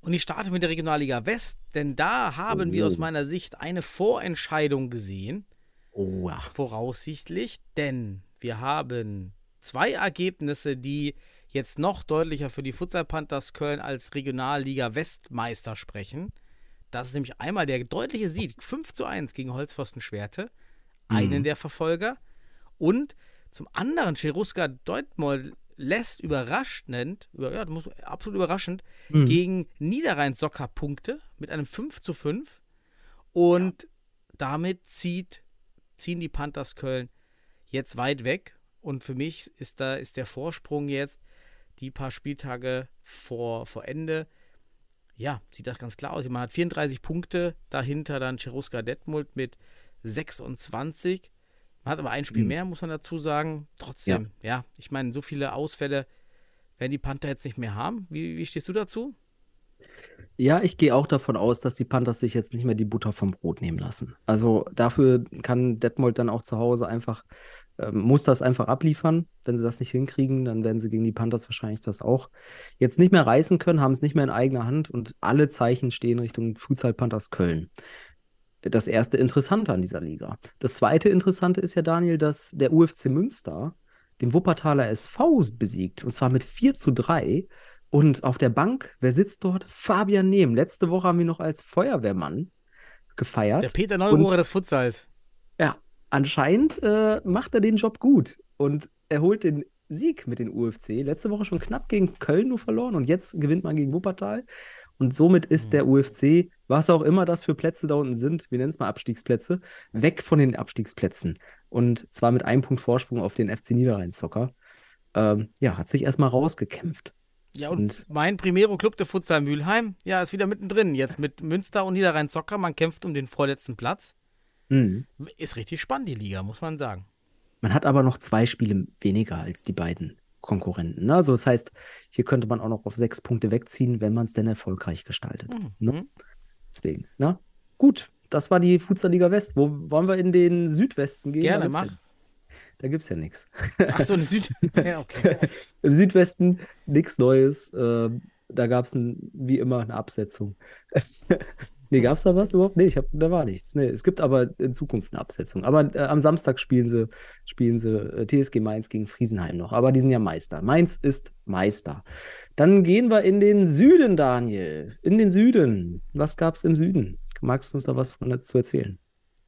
Und ich starte mit der Regionalliga West, denn da haben wir aus Oh. meiner Sicht eine Vorentscheidung gesehen, Oh, voraussichtlich, denn wir haben zwei Ergebnisse, die jetzt noch deutlicher für die Futsal Panthers Köln als Regionalliga Westmeister sprechen. Das ist nämlich einmal der deutliche Sieg, 5 zu 1 gegen Holzpfosten Schwerte, einen Mhm. der Verfolger. Und zum anderen, Cheruska Deutmold lässt überraschend, über, ja, das muss, absolut überraschend, Mhm. gegen Niederrhein Socker Punkte mit einem 5 zu 5. Und damit zieht, ziehen die Panthers Köln jetzt weit weg. Und für mich ist da ist der Vorsprung jetzt die paar Spieltage vor, vor Ende. Ja, sieht das ganz klar aus. Man hat 34 Punkte, dahinter dann Cheruska Detmold mit 26. Man hat aber ein Spiel Mhm. mehr, muss man dazu sagen. Trotzdem, ja, ich meine, so viele Ausfälle werden die Panther jetzt nicht mehr haben. Wie, wie stehst du dazu? Ja, ich gehe auch davon aus, dass die Panthers sich jetzt nicht mehr die Butter vom Brot nehmen lassen. Also dafür kann Detmold dann auch zu Hause einfach, ähm, muss das einfach abliefern. Wenn sie das nicht hinkriegen, dann werden sie gegen die Panthers wahrscheinlich das auch jetzt nicht mehr reißen können, haben es nicht mehr in eigener Hand und alle Zeichen stehen Richtung Futsal Panthers Köln. Das erste Interessante an dieser Liga. Das zweite Interessante ist ja, Daniel, dass der UFC Münster den Wuppertaler SV besiegt und zwar mit 4 zu 3. Und auf der Bank, wer sitzt dort? Fabian Nehm. Letzte Woche haben wir noch als Feuerwehrmann gefeiert. Der Peter Neurohrer des Futsals. Ja, anscheinend äh, macht er den Job gut und er holt den Sieg mit den UFC. Letzte Woche schon knapp gegen Köln nur verloren und jetzt gewinnt man gegen Wuppertal. Und somit ist der UFC, was auch immer das für Plätze da unten sind, wir nennen es mal Abstiegsplätze, weg von den Abstiegsplätzen. Und zwar mit einem Punkt Vorsprung auf den FC Niederrhein-Zocker. Ähm, ja, hat sich erstmal rausgekämpft. Ja, und, Und- mein Primero Club de Futsal Mülheim, ja, ist wieder mittendrin. Jetzt mit Münster und Niederrhein Zocker. Man kämpft um den vorletzten Platz. Mhm. Ist richtig spannend, die Liga, muss man sagen. Man hat aber noch zwei Spiele weniger als die beiden Konkurrenten. Ne? Also das heißt, hier könnte man auch noch auf sechs Punkte wegziehen, wenn man es denn erfolgreich gestaltet. Mhm. Ne? Deswegen, na? Gut, das war die Futsal-Liga West. Wo wollen wir in den Südwesten gehen? Gerne, mach. Nix. Da gibt es ja nichts. Ach so, Süd. *laughs* Ja, okay. Im Südwesten nichts Neues. Ähm, da gab es wie immer eine Absetzung. *laughs* nee, gab es da was überhaupt? Nee, ich hab, da war nichts. Nee, es gibt aber in Zukunft eine Absetzung. Aber äh, am Samstag spielen sie, spielen sie äh, TSG Mainz gegen Friesenheim noch. Aber die sind ja Meister. Mainz ist Meister. Dann gehen wir in den Süden, Daniel. In den Süden. Was gab es im Süden? Magst du uns da was von dazu erzählen?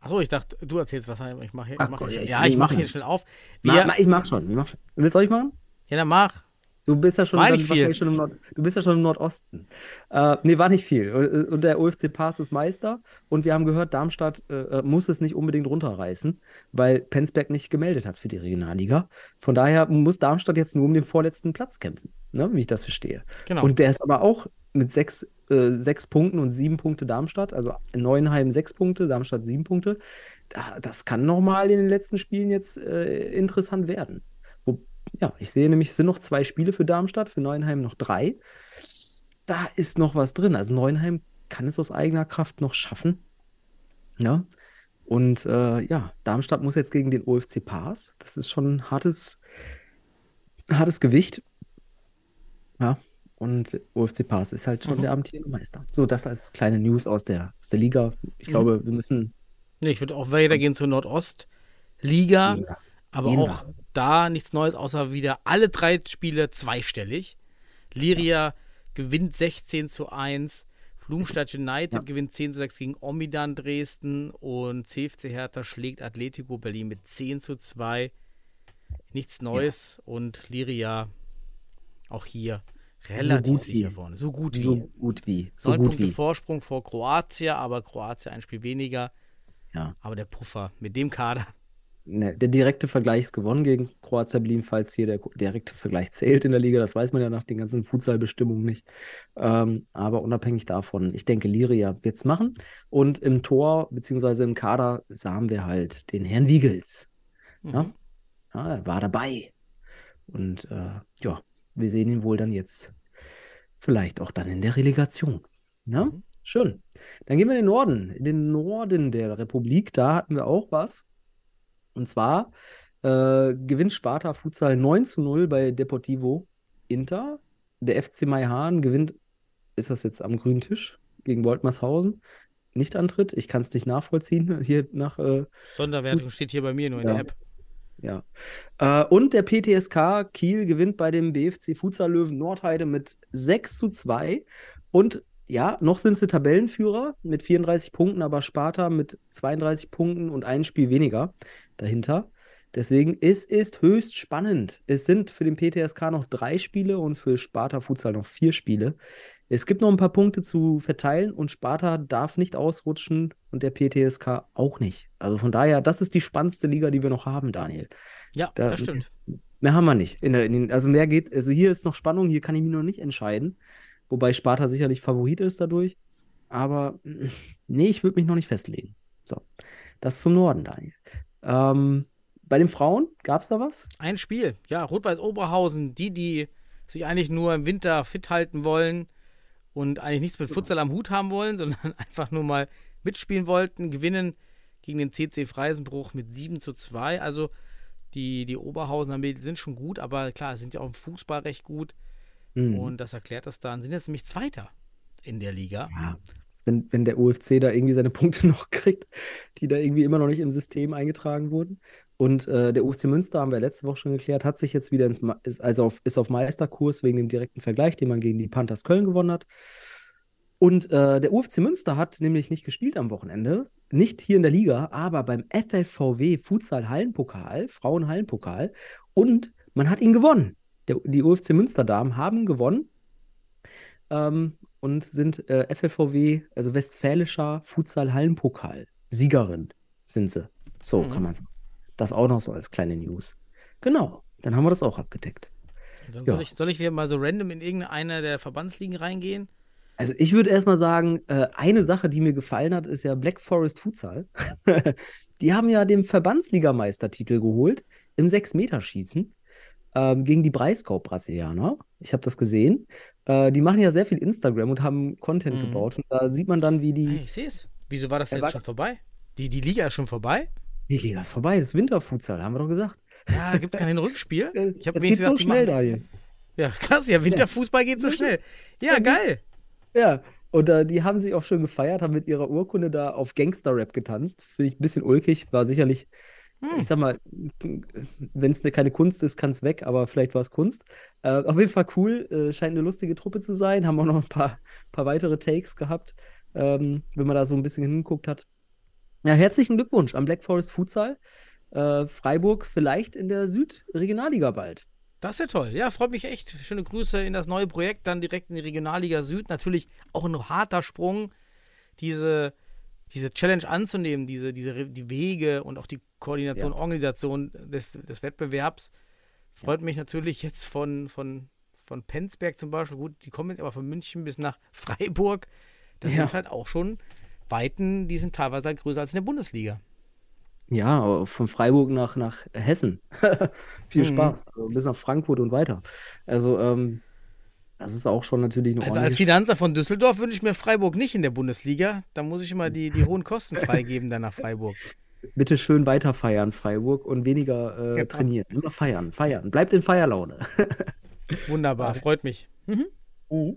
Achso, ich dachte, du erzählst was. Ich mache Ach mach Gott, hier, ja, ich ich mache hier schnell auf. Wir, ma, ich mach schon. Mach schon. Willst du euch machen? ja, dann mach. Du bist ja schon, War dann schon im Nord du bist ja schon im Nordosten. Äh, nee, war nicht viel. Und und der OFC Pass ist Meister. Und wir haben gehört, Darmstadt äh, muss es nicht unbedingt runterreißen, weil Penzberg nicht gemeldet hat für die Regionalliga. Von daher muss Darmstadt jetzt nur um den vorletzten Platz kämpfen, ne, wie ich das verstehe. Genau. Und der ist aber auch mit sechs, äh, sechs Punkten und sieben Punkte Darmstadt, also Neuenheim sechs Punkte, Darmstadt sieben Punkte. Da, das kann nochmal in den letzten Spielen jetzt äh, interessant werden. Wo, ja, ich sehe nämlich, es sind noch zwei Spiele für Darmstadt, für Neuenheim noch drei. Da ist noch was drin. Also Neuenheim kann es aus eigener Kraft noch schaffen. Ja. Und äh, ja, Darmstadt muss jetzt gegen den OFC Pass. Das ist schon ein hartes, hartes Gewicht. Ja. Und OFC Pass ist halt schon Mhm. der amtierende Meister. So, das als kleine News aus der, aus der Liga. Ich Mhm. glaube, wir müssen. Nee, ich würde auch weitergehen zur Nordostliga, Ja. aber Gehen auch da nichts Neues, außer wieder alle drei Spiele zweistellig. Liria gewinnt 16 zu 1. Blumstadt United Ja. gewinnt 10 zu 6 gegen Omidan Dresden und CFC Hertha schlägt Atletico Berlin mit 10 zu 2. Nichts Neues und Liria auch hier relativ gut sicher wie. vorne. So gut wie. So gut wie. So Neun gut Punkte wie. Vorsprung vor Kroatien, aber Kroatien ein Spiel weniger. Ja. Aber der Puffer mit dem Kader. Ne, der direkte Vergleich ist gewonnen gegen Kroatien Berlin, falls hier der direkte Vergleich zählt in der Liga. Das weiß man ja nach den ganzen Futsalbestimmungen nicht. Ähm, aber unabhängig davon, ich denke, Liria wird es machen. Und im Tor, beziehungsweise im Kader, sahen wir halt den Herrn Wiegels. Ja, Mhm. ja er war dabei. Und äh, ja, wir sehen ihn wohl dann jetzt vielleicht auch dann in der Relegation. Ja, Mhm. schön. Dann gehen wir in den Norden, in den Norden der Republik. Da hatten wir auch was. Und zwar äh, gewinnt Sparta Futsal 9 zu 0 bei Deportivo Inter. Der FC Maihahn gewinnt, ist das jetzt am grünen Tisch gegen Woltmershausen? Nicht antritt. Ich kann es nicht nachvollziehen. Hier nach äh, Sonderwertung steht hier bei mir nur in Ja. der App. Ja. Äh, und der PTSK Kiel gewinnt bei dem BFC Futsal Löwen Nordheide mit 6 zu 2. Und ja, noch sind sie Tabellenführer mit 34 Punkten, aber Sparta mit 32 Punkten und ein Spiel weniger dahinter. Deswegen, es ist höchst spannend. Es sind für den PTSK noch drei Spiele und für Sparta Futsal noch vier Spiele. Es gibt noch ein paar Punkte zu verteilen und Sparta darf nicht ausrutschen und der PTSK auch nicht. Also von daher, das ist die spannendste Liga, die wir noch haben, Daniel. Ja, Da- das stimmt. Mehr haben wir nicht. In der, in den, also mehr geht, also hier ist noch Spannung, hier kann ich mich noch nicht entscheiden. Wobei Sparta sicherlich Favorit ist dadurch. Aber *laughs* nee, ich würde mich noch nicht festlegen. So, das zum Norden, Daniel. Ähm, bei den Frauen, gab es da was? Ein Spiel. Ja, Rot-Weiß Oberhausen, die, die sich eigentlich nur im Winter fit halten wollen und eigentlich nichts mit Futsal am Hut haben wollen, *laughs* sondern einfach nur mal mitspielen wollten, gewinnen gegen den CC Freisenbruch mit 7 zu 2. Also die, die Oberhausener Mädels sind schon gut, aber klar, sind ja auch im Fußball recht gut. Hm. Und das erklärt das dann. Sind jetzt nämlich Zweiter in der Liga. Ja, wenn, wenn der UFC da irgendwie seine Punkte *laughs* noch kriegt, die da irgendwie immer noch nicht im System eingetragen wurden. Und äh, der UFC Münster, haben wir letzte Woche schon geklärt, hat sich jetzt wieder ins, ist, also auf, ist auf Meisterkurs wegen dem direkten Vergleich, den man gegen die Panthers Köln gewonnen hat. Und äh, der UFC Münster hat nämlich nicht gespielt am Wochenende, nicht hier in der Liga, aber beim FLVW Futsal Hallenpokal, Frauenhallenpokal. Und man hat ihn gewonnen. Der, die UFC Münster Damen haben gewonnen ähm, und sind äh, FLVW, also Westfälischer Futsal Hallenpokal. Siegerin sind sie. So Mhm. kann man sagen. Das auch noch so als kleine News. Genau, dann haben wir das auch abgedeckt. Dann Ja. soll, ich, soll ich wieder mal so random in irgendeine der Verbandsligen reingehen? Also ich würde erstmal sagen, äh, eine Sache, die mir gefallen hat, ist ja Black Forest Futsal. *laughs* die haben ja den Verbandsligameistertitel geholt im 6-Meter-Schießen ähm, gegen die Breisgau-Brasilianer. Ich habe das gesehen. Äh, die machen ja sehr viel Instagram und haben Content Mhm. gebaut. Und da sieht man dann, wie Ah, die, ich sehe es. Wieso war das Ja, jetzt schon vorbei? Die, die Liga ist schon vorbei? Die Liga ist vorbei. Das ist Winterfutsal, haben wir doch gesagt. Ja, gibt es kein Rückspiel? *laughs* Ich habe das geht so schnell, Daniel. Ja, krass, ja, Winterfußball geht so schnell. Ja, geil. Ja, und äh, die haben sich auch schön gefeiert, haben mit ihrer Urkunde da auf Gangster-Rap getanzt. Finde ich ein bisschen ulkig, war sicherlich, Hm. ich sag mal, wenn es keine Kunst ist, kann es weg, aber vielleicht war es Kunst. Äh, auf jeden Fall cool, äh, scheint eine lustige Truppe zu sein, haben auch noch ein paar, paar weitere Takes gehabt, ähm, wenn man da so ein bisschen hingeguckt hat. Ja, herzlichen Glückwunsch am Black Forest Futsal. Äh, Freiburg vielleicht in der Südregionalliga bald. Das ist ja toll. Ja, freut mich echt. Schöne Grüße in das neue Projekt, dann direkt in die Regionalliga Süd. Natürlich auch ein harter Sprung, diese, diese Challenge anzunehmen, diese, diese die Wege und auch die Koordination, Ja. Organisation des, des Wettbewerbs. Freut mich natürlich jetzt von, von, von Penzberg zum Beispiel. Gut, die kommen jetzt aber von München bis nach Freiburg. Das Ja. sind halt auch schon Weiten, die sind teilweise halt größer als in der Bundesliga. Ja, von Freiburg nach, nach Hessen. *laughs* Viel Mhm. Spaß. Also bis nach Frankfurt und weiter. Also, ähm, das ist auch schon natürlich eine Also als. Finanzer von Düsseldorf wünsche ich mir Freiburg nicht in der Bundesliga. Da muss ich immer die, die hohen Kosten *laughs* freigeben dann nach Freiburg. Bitte schön weiter feiern, Freiburg, und weniger äh, Genau. trainieren. Immer feiern, feiern. Bleibt in Feierlaune. *laughs* Wunderbar, freut mich. Mhm. Mhm.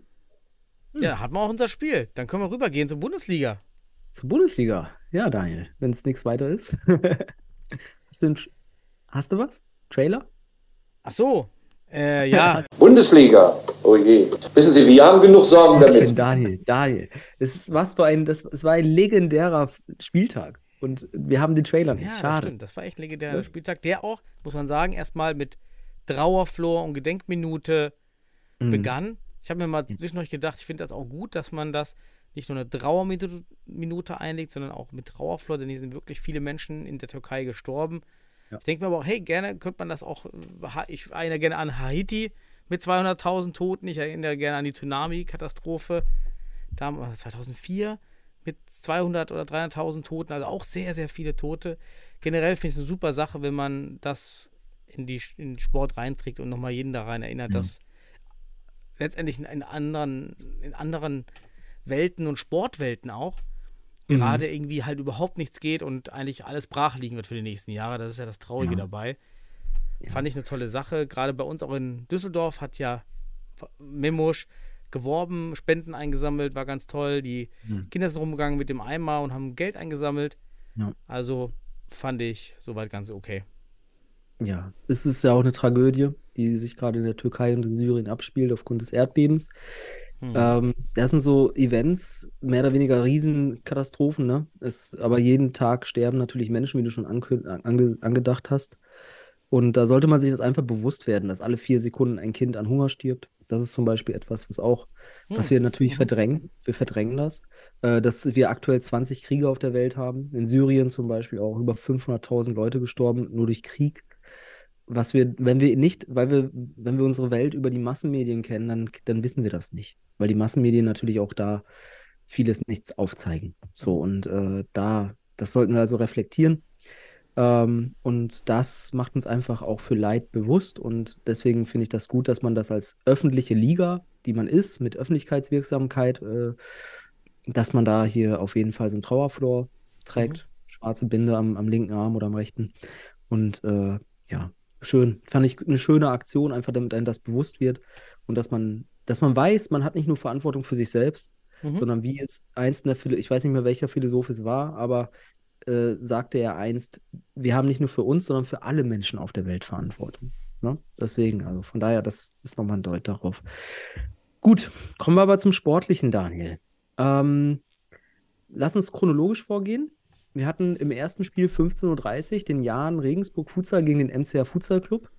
Ja, hat man auch unser Spiel. Dann können wir rübergehen zur Bundesliga. Zur Bundesliga. Ja, Daniel, wenn es nichts weiter ist. *laughs* hast, du ein, hast du was? Trailer? Ach so. Äh, ja. *laughs* Bundesliga. Oh je. Wissen Sie, wir haben genug Sorgen damit. Daniel, Daniel. Es, ist, was für ein, das, es war ein legendärer Spieltag. Und wir haben den Trailer nicht. Ja, das Schade. stimmt. Das war echt ein legendärer Ja. Spieltag, der auch, muss man sagen, erstmal mit Trauerflor und Gedenkminute Mhm. begann. Ich habe mir mal zwischendurch gedacht, ich finde das auch gut, dass man das nicht nur eine Trauerminute Minute einlegt, sondern auch mit Trauerflor, denn hier sind wirklich viele Menschen in der Türkei gestorben. Ja. Ich denke mir aber auch, hey, gerne könnte man das auch, äh, ich erinnere gerne an Haiti mit 200.000 Toten, ich erinnere gerne an die Tsunami-Katastrophe, damals 2004 mit 200 oder 300.000 Toten, also auch sehr, sehr viele Tote. Generell finde ich es eine super Sache, wenn man das in, die, in den Sport reinträgt und nochmal jeden daran erinnert, dass letztendlich in, in, anderen, in anderen Welten und Sportwelten auch gerade irgendwie halt überhaupt nichts geht und eigentlich alles brach liegen wird für die nächsten Jahre. Das ist ja das Traurige Ja. dabei. Fand ich eine tolle Sache. Gerade bei uns auch in Düsseldorf hat ja Memosch geworben, Spenden eingesammelt, war ganz toll. Die Mhm. Kinder sind rumgegangen mit dem Eimer und haben Geld eingesammelt. Ja. Also fand ich soweit ganz okay. Ja, es ist ja auch eine Tragödie, die sich gerade in der Türkei und in Syrien abspielt aufgrund des Erdbebens. Mhm. Ähm, das sind so Events, mehr oder weniger Riesenkatastrophen, ne? Es, aber jeden Tag sterben natürlich Menschen, wie du schon ange, angedacht hast. Und da sollte man sich das einfach bewusst werden, dass alle vier Sekunden ein Kind an Hunger stirbt. Das ist zum Beispiel etwas, was auch, was wir natürlich verdrängen. Wir verdrängen das. Äh, dass wir aktuell 20 Kriege auf der Welt haben. In Syrien zum Beispiel auch über 500.000 Leute gestorben, nur durch Krieg. Was wir, wenn wir nicht, weil wir, wenn wir unsere Welt über die Massenmedien kennen, dann, dann wissen wir das nicht. Weil die Massenmedien natürlich auch da vieles nichts aufzeigen. So, und äh, da, das sollten wir also reflektieren. Ähm, und das macht uns einfach auch für Leid bewusst. Und deswegen finde ich das gut, dass man das als öffentliche Liga, die man ist, mit Öffentlichkeitswirksamkeit, äh, dass man da hier auf jeden Fall so einen Trauerflor trägt. Schwarze Binde am, am linken Arm oder am rechten. Und äh, ja, schön. Fand ich eine schöne Aktion, einfach damit einem das bewusst wird und dass man, dass man weiß, man hat nicht nur Verantwortung für sich selbst, Mhm. sondern wie es einst der Philo ich weiß nicht mehr, welcher Philosoph es war, aber äh, sagte er einst, wir haben nicht nur für uns, sondern für alle Menschen auf der Welt Verantwortung. Ne? Deswegen, also von daher, das ist nochmal ein Deut darauf. Gut, kommen wir aber zum Sportlichen, Daniel. Ähm, lass uns chronologisch vorgehen. Wir hatten im ersten Spiel 15.30 Uhr den Jahren Regensburg Futsal gegen den MCR Futsal Club.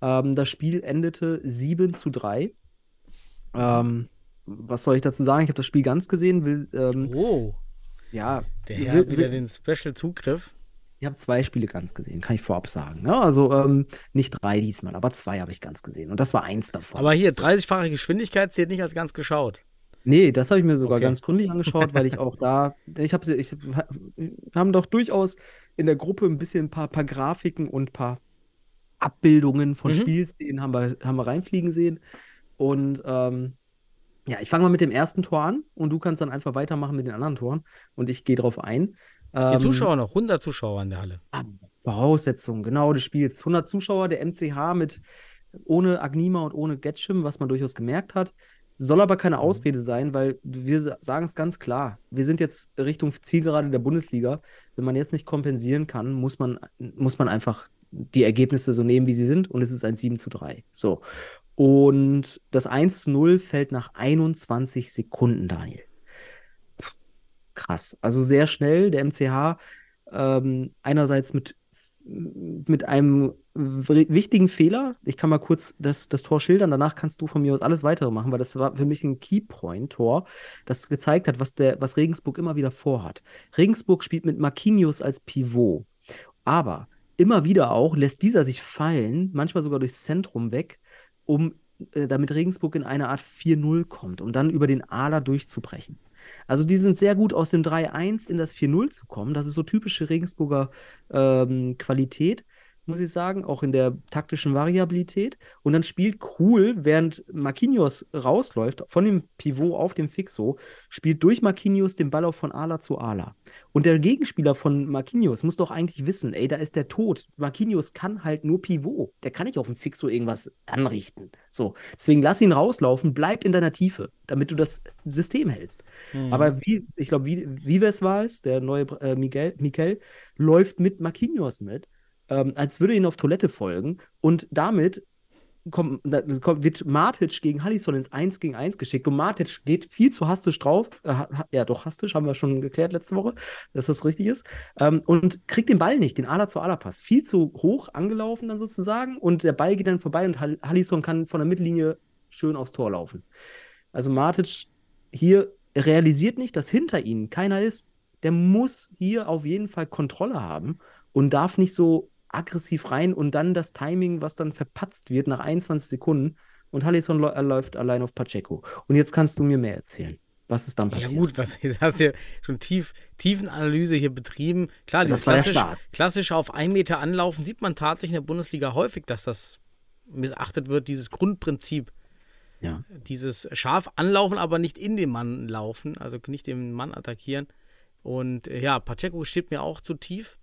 Ähm, das Spiel endete 7 zu 3. Ähm, was soll ich dazu sagen? Ich habe das Spiel ganz gesehen. Will, ähm, Oh, ja, der will- Herr hat wieder will- den Special-Zugriff. ich habe zwei Spiele ganz gesehen, kann ich vorab sagen. Ne? Also ähm, nicht drei diesmal, aber zwei habe ich ganz gesehen. Und das war eins davon. Aber hier, So. 30-fache Geschwindigkeit zählt nicht als ganz geschaut. Nee, das habe ich mir sogar Okay. ganz gründlich angeschaut, weil ich auch da, ich habe, ich, wir haben doch durchaus in der Gruppe ein bisschen ein paar, paar Grafiken und ein paar Abbildungen von Mhm. Spielszenen haben wir, haben wir reinfliegen sehen. Und ähm, ja, ich fange mal mit dem ersten Tor an und du kannst dann einfach weitermachen mit den anderen Toren und ich gehe drauf ein. Die Ähm, Zuschauer noch, 100 Zuschauer in der Halle. Ah, Voraussetzungen, genau, des Spiels. 100 Zuschauer, der MCH mit ohne Agnima und ohne Getschim, was man durchaus gemerkt hat. Soll aber keine Ausrede sein, weil wir sa- sagen es ganz klar. Wir sind jetzt Richtung Zielgerade der Bundesliga. Wenn man jetzt nicht kompensieren kann, muss man, muss man einfach die Ergebnisse so nehmen, wie sie sind. Und es ist ein 7 zu 3. So. Und das 1 zu 0 fällt nach 21 Sekunden, Daniel. Krass. Also sehr schnell. Der MCH ähm, einerseits mit, mit einem wichtigen Fehler. Ich kann mal kurz das, das Tor schildern, danach kannst du von mir aus alles weitere machen, weil das war für mich ein Keypoint-Tor, das gezeigt hat, was, der, was Regensburg immer wieder vorhat. Regensburg spielt mit Marquinhos als Pivot, aber immer wieder auch lässt dieser sich fallen, manchmal sogar durchs Zentrum weg, um äh, damit Regensburg in eine Art 4-0 kommt, um dann über den Aler durchzubrechen. Also die sind sehr gut aus dem 3-1 in das 4-0 zu kommen. Das ist so typische Regensburger ähm, Qualität. Muss ich sagen, auch in der taktischen Variabilität. Und dann spielt Krul, während Marquinhos rausläuft, von dem Pivot auf dem Fixo, spielt durch Marquinhos den Ball auch von Ala zu Ala. Und der Gegenspieler von Marquinhos muss doch eigentlich wissen, ey, da ist der tot. Marquinhos kann halt nur Pivot. Der kann nicht auf dem Fixo irgendwas anrichten. So, deswegen lass ihn rauslaufen, bleib in deiner Tiefe, damit du das System hältst. Mhm. Aber wie, ich glaube, wie, Vives war es, der neue äh, Miguel, Miguel, läuft mit Marquinhos mit, ähm, als würde ihn auf Toilette folgen. Und damit kommt, da, kommt, wird Matic gegen Hallison ins 1 gegen 1 geschickt. Und Matic geht viel zu hastisch drauf. Äh, ja, doch, hastisch, haben wir schon geklärt letzte Woche, dass das richtig ist. Ähm, und kriegt den Ball nicht, den Ala zu Ala Pass. Viel zu hoch angelaufen dann sozusagen. Und der Ball geht dann vorbei und Hall- Hallison kann von der Mittellinie schön aufs Tor laufen. Also Matic hier realisiert nicht, dass hinter ihnen keiner ist. Der muss hier auf jeden Fall Kontrolle haben und darf nicht so aggressiv rein und dann das Timing, was dann verpatzt wird nach 21 Sekunden und Hallison äh, läuft allein auf Pacheco. Und jetzt kannst du mir mehr erzählen. Was ist dann Ja passiert? gut, was *laughs* jetzt hast du ja schon tief, Tiefenanalyse hier betrieben. Klar, Das dieses war der klassisch, Start. klassische auf einen Meter anlaufen sieht man tatsächlich in der Bundesliga häufig, dass das missachtet wird, dieses Grundprinzip. Ja. Dieses scharf anlaufen, aber nicht in den Mann laufen, also nicht den Mann attackieren. Und äh, ja, Pacheco steht mir auch zu tief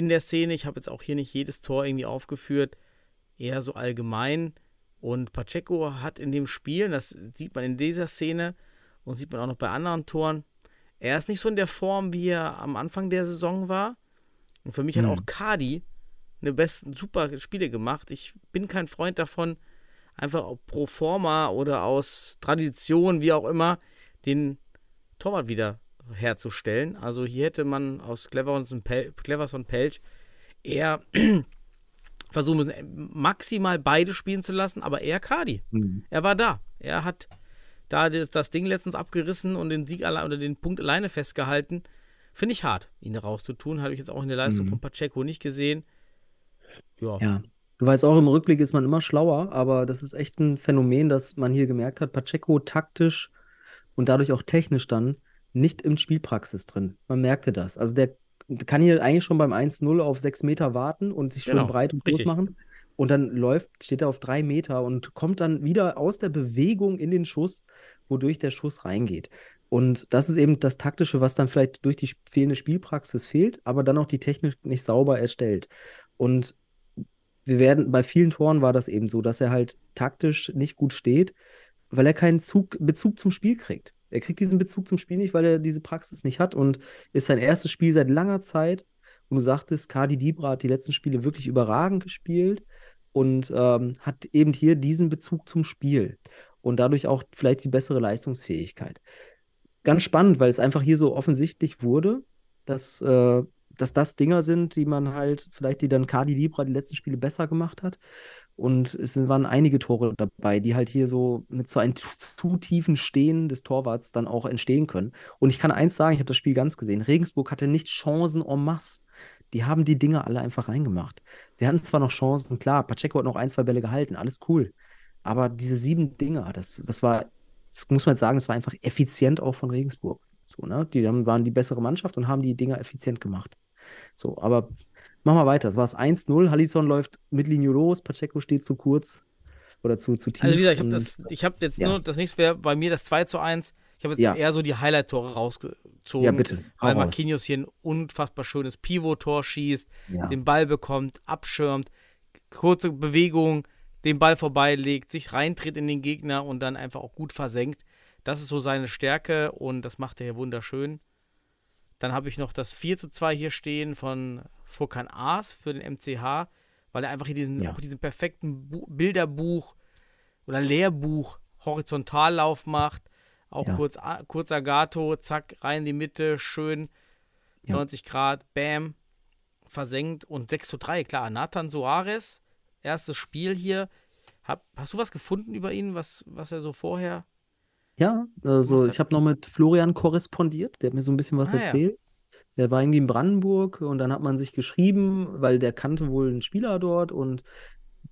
in der Szene. Ich habe jetzt auch hier nicht jedes Tor irgendwie aufgeführt, eher so allgemein. Und Pacheco hat in dem Spiel, das sieht man in dieser Szene und sieht man auch noch bei anderen Toren, er ist nicht so in der Form, wie er am Anfang der Saison war. Und für mich hat Hm. auch Cardi eine besten super Spiele gemacht. Ich bin kein Freund davon, einfach pro forma oder aus Tradition, wie auch immer, den Torwart wieder herzustellen. Also hier hätte man aus Cleverson, Pel Cleverson Pelch eher *clears throat* versuchen müssen, maximal beide spielen zu lassen, aber eher Cardi. Mhm. Er war da. Er hat da das, Ding letztens abgerissen und den Sieg oder den Punkt alleine festgehalten. Finde ich hart, ihn rauszutun. Habe ich jetzt auch in der Leistung Mhm. von Pacheco nicht gesehen. Ja. Ja. Du weißt auch, im Rückblick ist man immer schlauer, aber das ist echt ein Phänomen, das man hier gemerkt hat. Pacheco taktisch und dadurch auch technisch dann nicht im Spielpraxis drin. Man merkte das. Also der kann hier eigentlich schon beim 1-0 auf 6 Meter warten und sich schön Genau, breit und groß richtig. machen. Und dann läuft, steht er auf 3 Meter und kommt dann wieder aus der Bewegung in den Schuss, wodurch der Schuss reingeht. Und das ist eben das Taktische, was dann vielleicht durch die fehlende Spielpraxis fehlt, aber dann auch die Technik nicht sauber erstellt. Und wir werden, bei vielen Toren war das eben so, dass er halt taktisch nicht gut steht, weil er keinen Zug, Bezug zum Spiel kriegt. Er kriegt diesen Bezug zum Spiel nicht, weil er diese Praxis nicht hat und ist sein erstes Spiel seit langer Zeit. Und du sagtest, Kadi Dibra hat die letzten Spiele wirklich überragend gespielt und ähm, hat eben hier diesen Bezug zum Spiel und dadurch auch vielleicht die bessere Leistungsfähigkeit. Ganz spannend, weil es einfach hier so offensichtlich wurde, dass, äh, dass das Dinger sind, die man halt, vielleicht die dann Kadi Libra die letzten Spiele besser gemacht hat. Und es waren einige Tore dabei, die halt hier so mit so einem zu, zu tiefen Stehen des Torwarts dann auch entstehen können. Und ich kann eins sagen, ich habe das Spiel ganz gesehen. Regensburg hatte nicht Chancen en masse. Die haben die Dinger alle einfach reingemacht. Sie hatten zwar noch Chancen, klar, Pacheco hat noch ein, zwei Bälle gehalten, alles cool. Aber diese sieben Dinger, das, das war, das muss man jetzt sagen, das war einfach effizient auch von Regensburg. So, ne? Die haben, waren die bessere Mannschaft und haben die Dinger effizient gemacht. So, aber machen wir weiter. Es war es 1-0. Hallison läuft mit Linie los, Pacheco steht zu kurz oder zu, zu tief. Also wie gesagt, ich habe habe jetzt ja. nur, das nächste wäre bei mir das 2 zu 1. Ich habe jetzt Ja. eher so die Highlight-Tore rausgezogen. Ja, bitte. Weil. Marquinhos hier ein unfassbar schönes Pivot-Tor schießt, Ja. den Ball bekommt, abschirmt, kurze Bewegung, den Ball vorbeilegt, sich reintritt in den Gegner und dann einfach auch gut versenkt. Das ist so seine Stärke und das macht er hier wunderschön. Dann habe ich noch das 4 zu 2 hier stehen von Furkan Aas für den MCH, weil er einfach hier diesen, Ja. auch diesen perfekten Bu Bilderbuch oder Lehrbuch Horizontallauf macht. Auch Ja. kurz, a- kurzer Gato, zack, rein in die Mitte, schön, Ja. 90 Grad, bam, versenkt und 6 zu 3, klar. Nathan Soares, erstes Spiel hier. Hab, hast du was gefunden über ihn, was, was er so vorher Ja, also ich habe noch mit Florian korrespondiert, der hat mir so ein bisschen was Ah, ja. Der war irgendwie in Brandenburg und dann hat man sich geschrieben, weil der kannte wohl einen Spieler dort und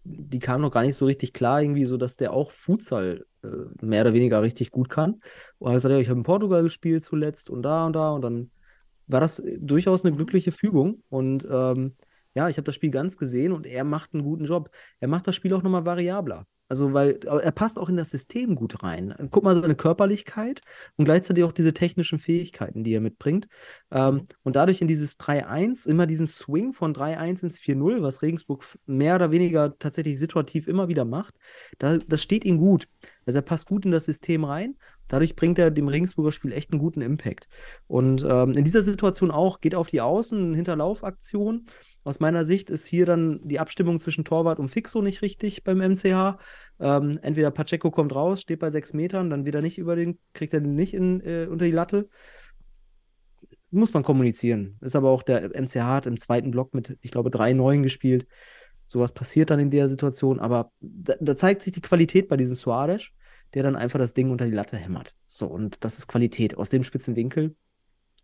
die kam noch gar nicht so richtig klar, irgendwie so, dass der auch Futsal äh, mehr oder weniger richtig gut kann. Und er hat gesagt, ja, ich habe in Portugal gespielt zuletzt und da und da und dann war das äh, durchaus eine glückliche Fügung und ähm, Ja, ich habe das Spiel ganz gesehen und er macht einen guten Job. Er macht das Spiel auch nochmal variabler. Also, weil er passt auch in das System gut rein. Guck mal, seine Körperlichkeit und gleichzeitig auch diese technischen Fähigkeiten, die er mitbringt. Ähm, und dadurch in dieses 3-1, immer diesen Swing von 3-1 ins 4-0, was Regensburg mehr oder weniger tatsächlich situativ immer wieder macht, da, das steht ihm gut. Also er passt gut in das System rein. Dadurch bringt er dem Regensburger Spiel echt einen guten Impact. Und ähm, in dieser Situation auch, geht auf die Außen, Hinterlaufaktion. Aus meiner Sicht ist hier dann die Abstimmung zwischen Torwart und Fixo nicht richtig beim MCH. Ähm, entweder Pacheco kommt raus, steht bei sechs Metern, dann wieder nicht über den, kriegt er den nicht in, äh, unter die Latte. Muss man kommunizieren. Ist aber auch der MCH hat im zweiten Block mit, ich glaube, drei Neuen gespielt. Sowas passiert dann in der Situation, aber da, da zeigt sich die Qualität bei diesem Suarez, der dann einfach das Ding unter die Latte hämmert. So, und das ist Qualität. Aus dem spitzen Winkel,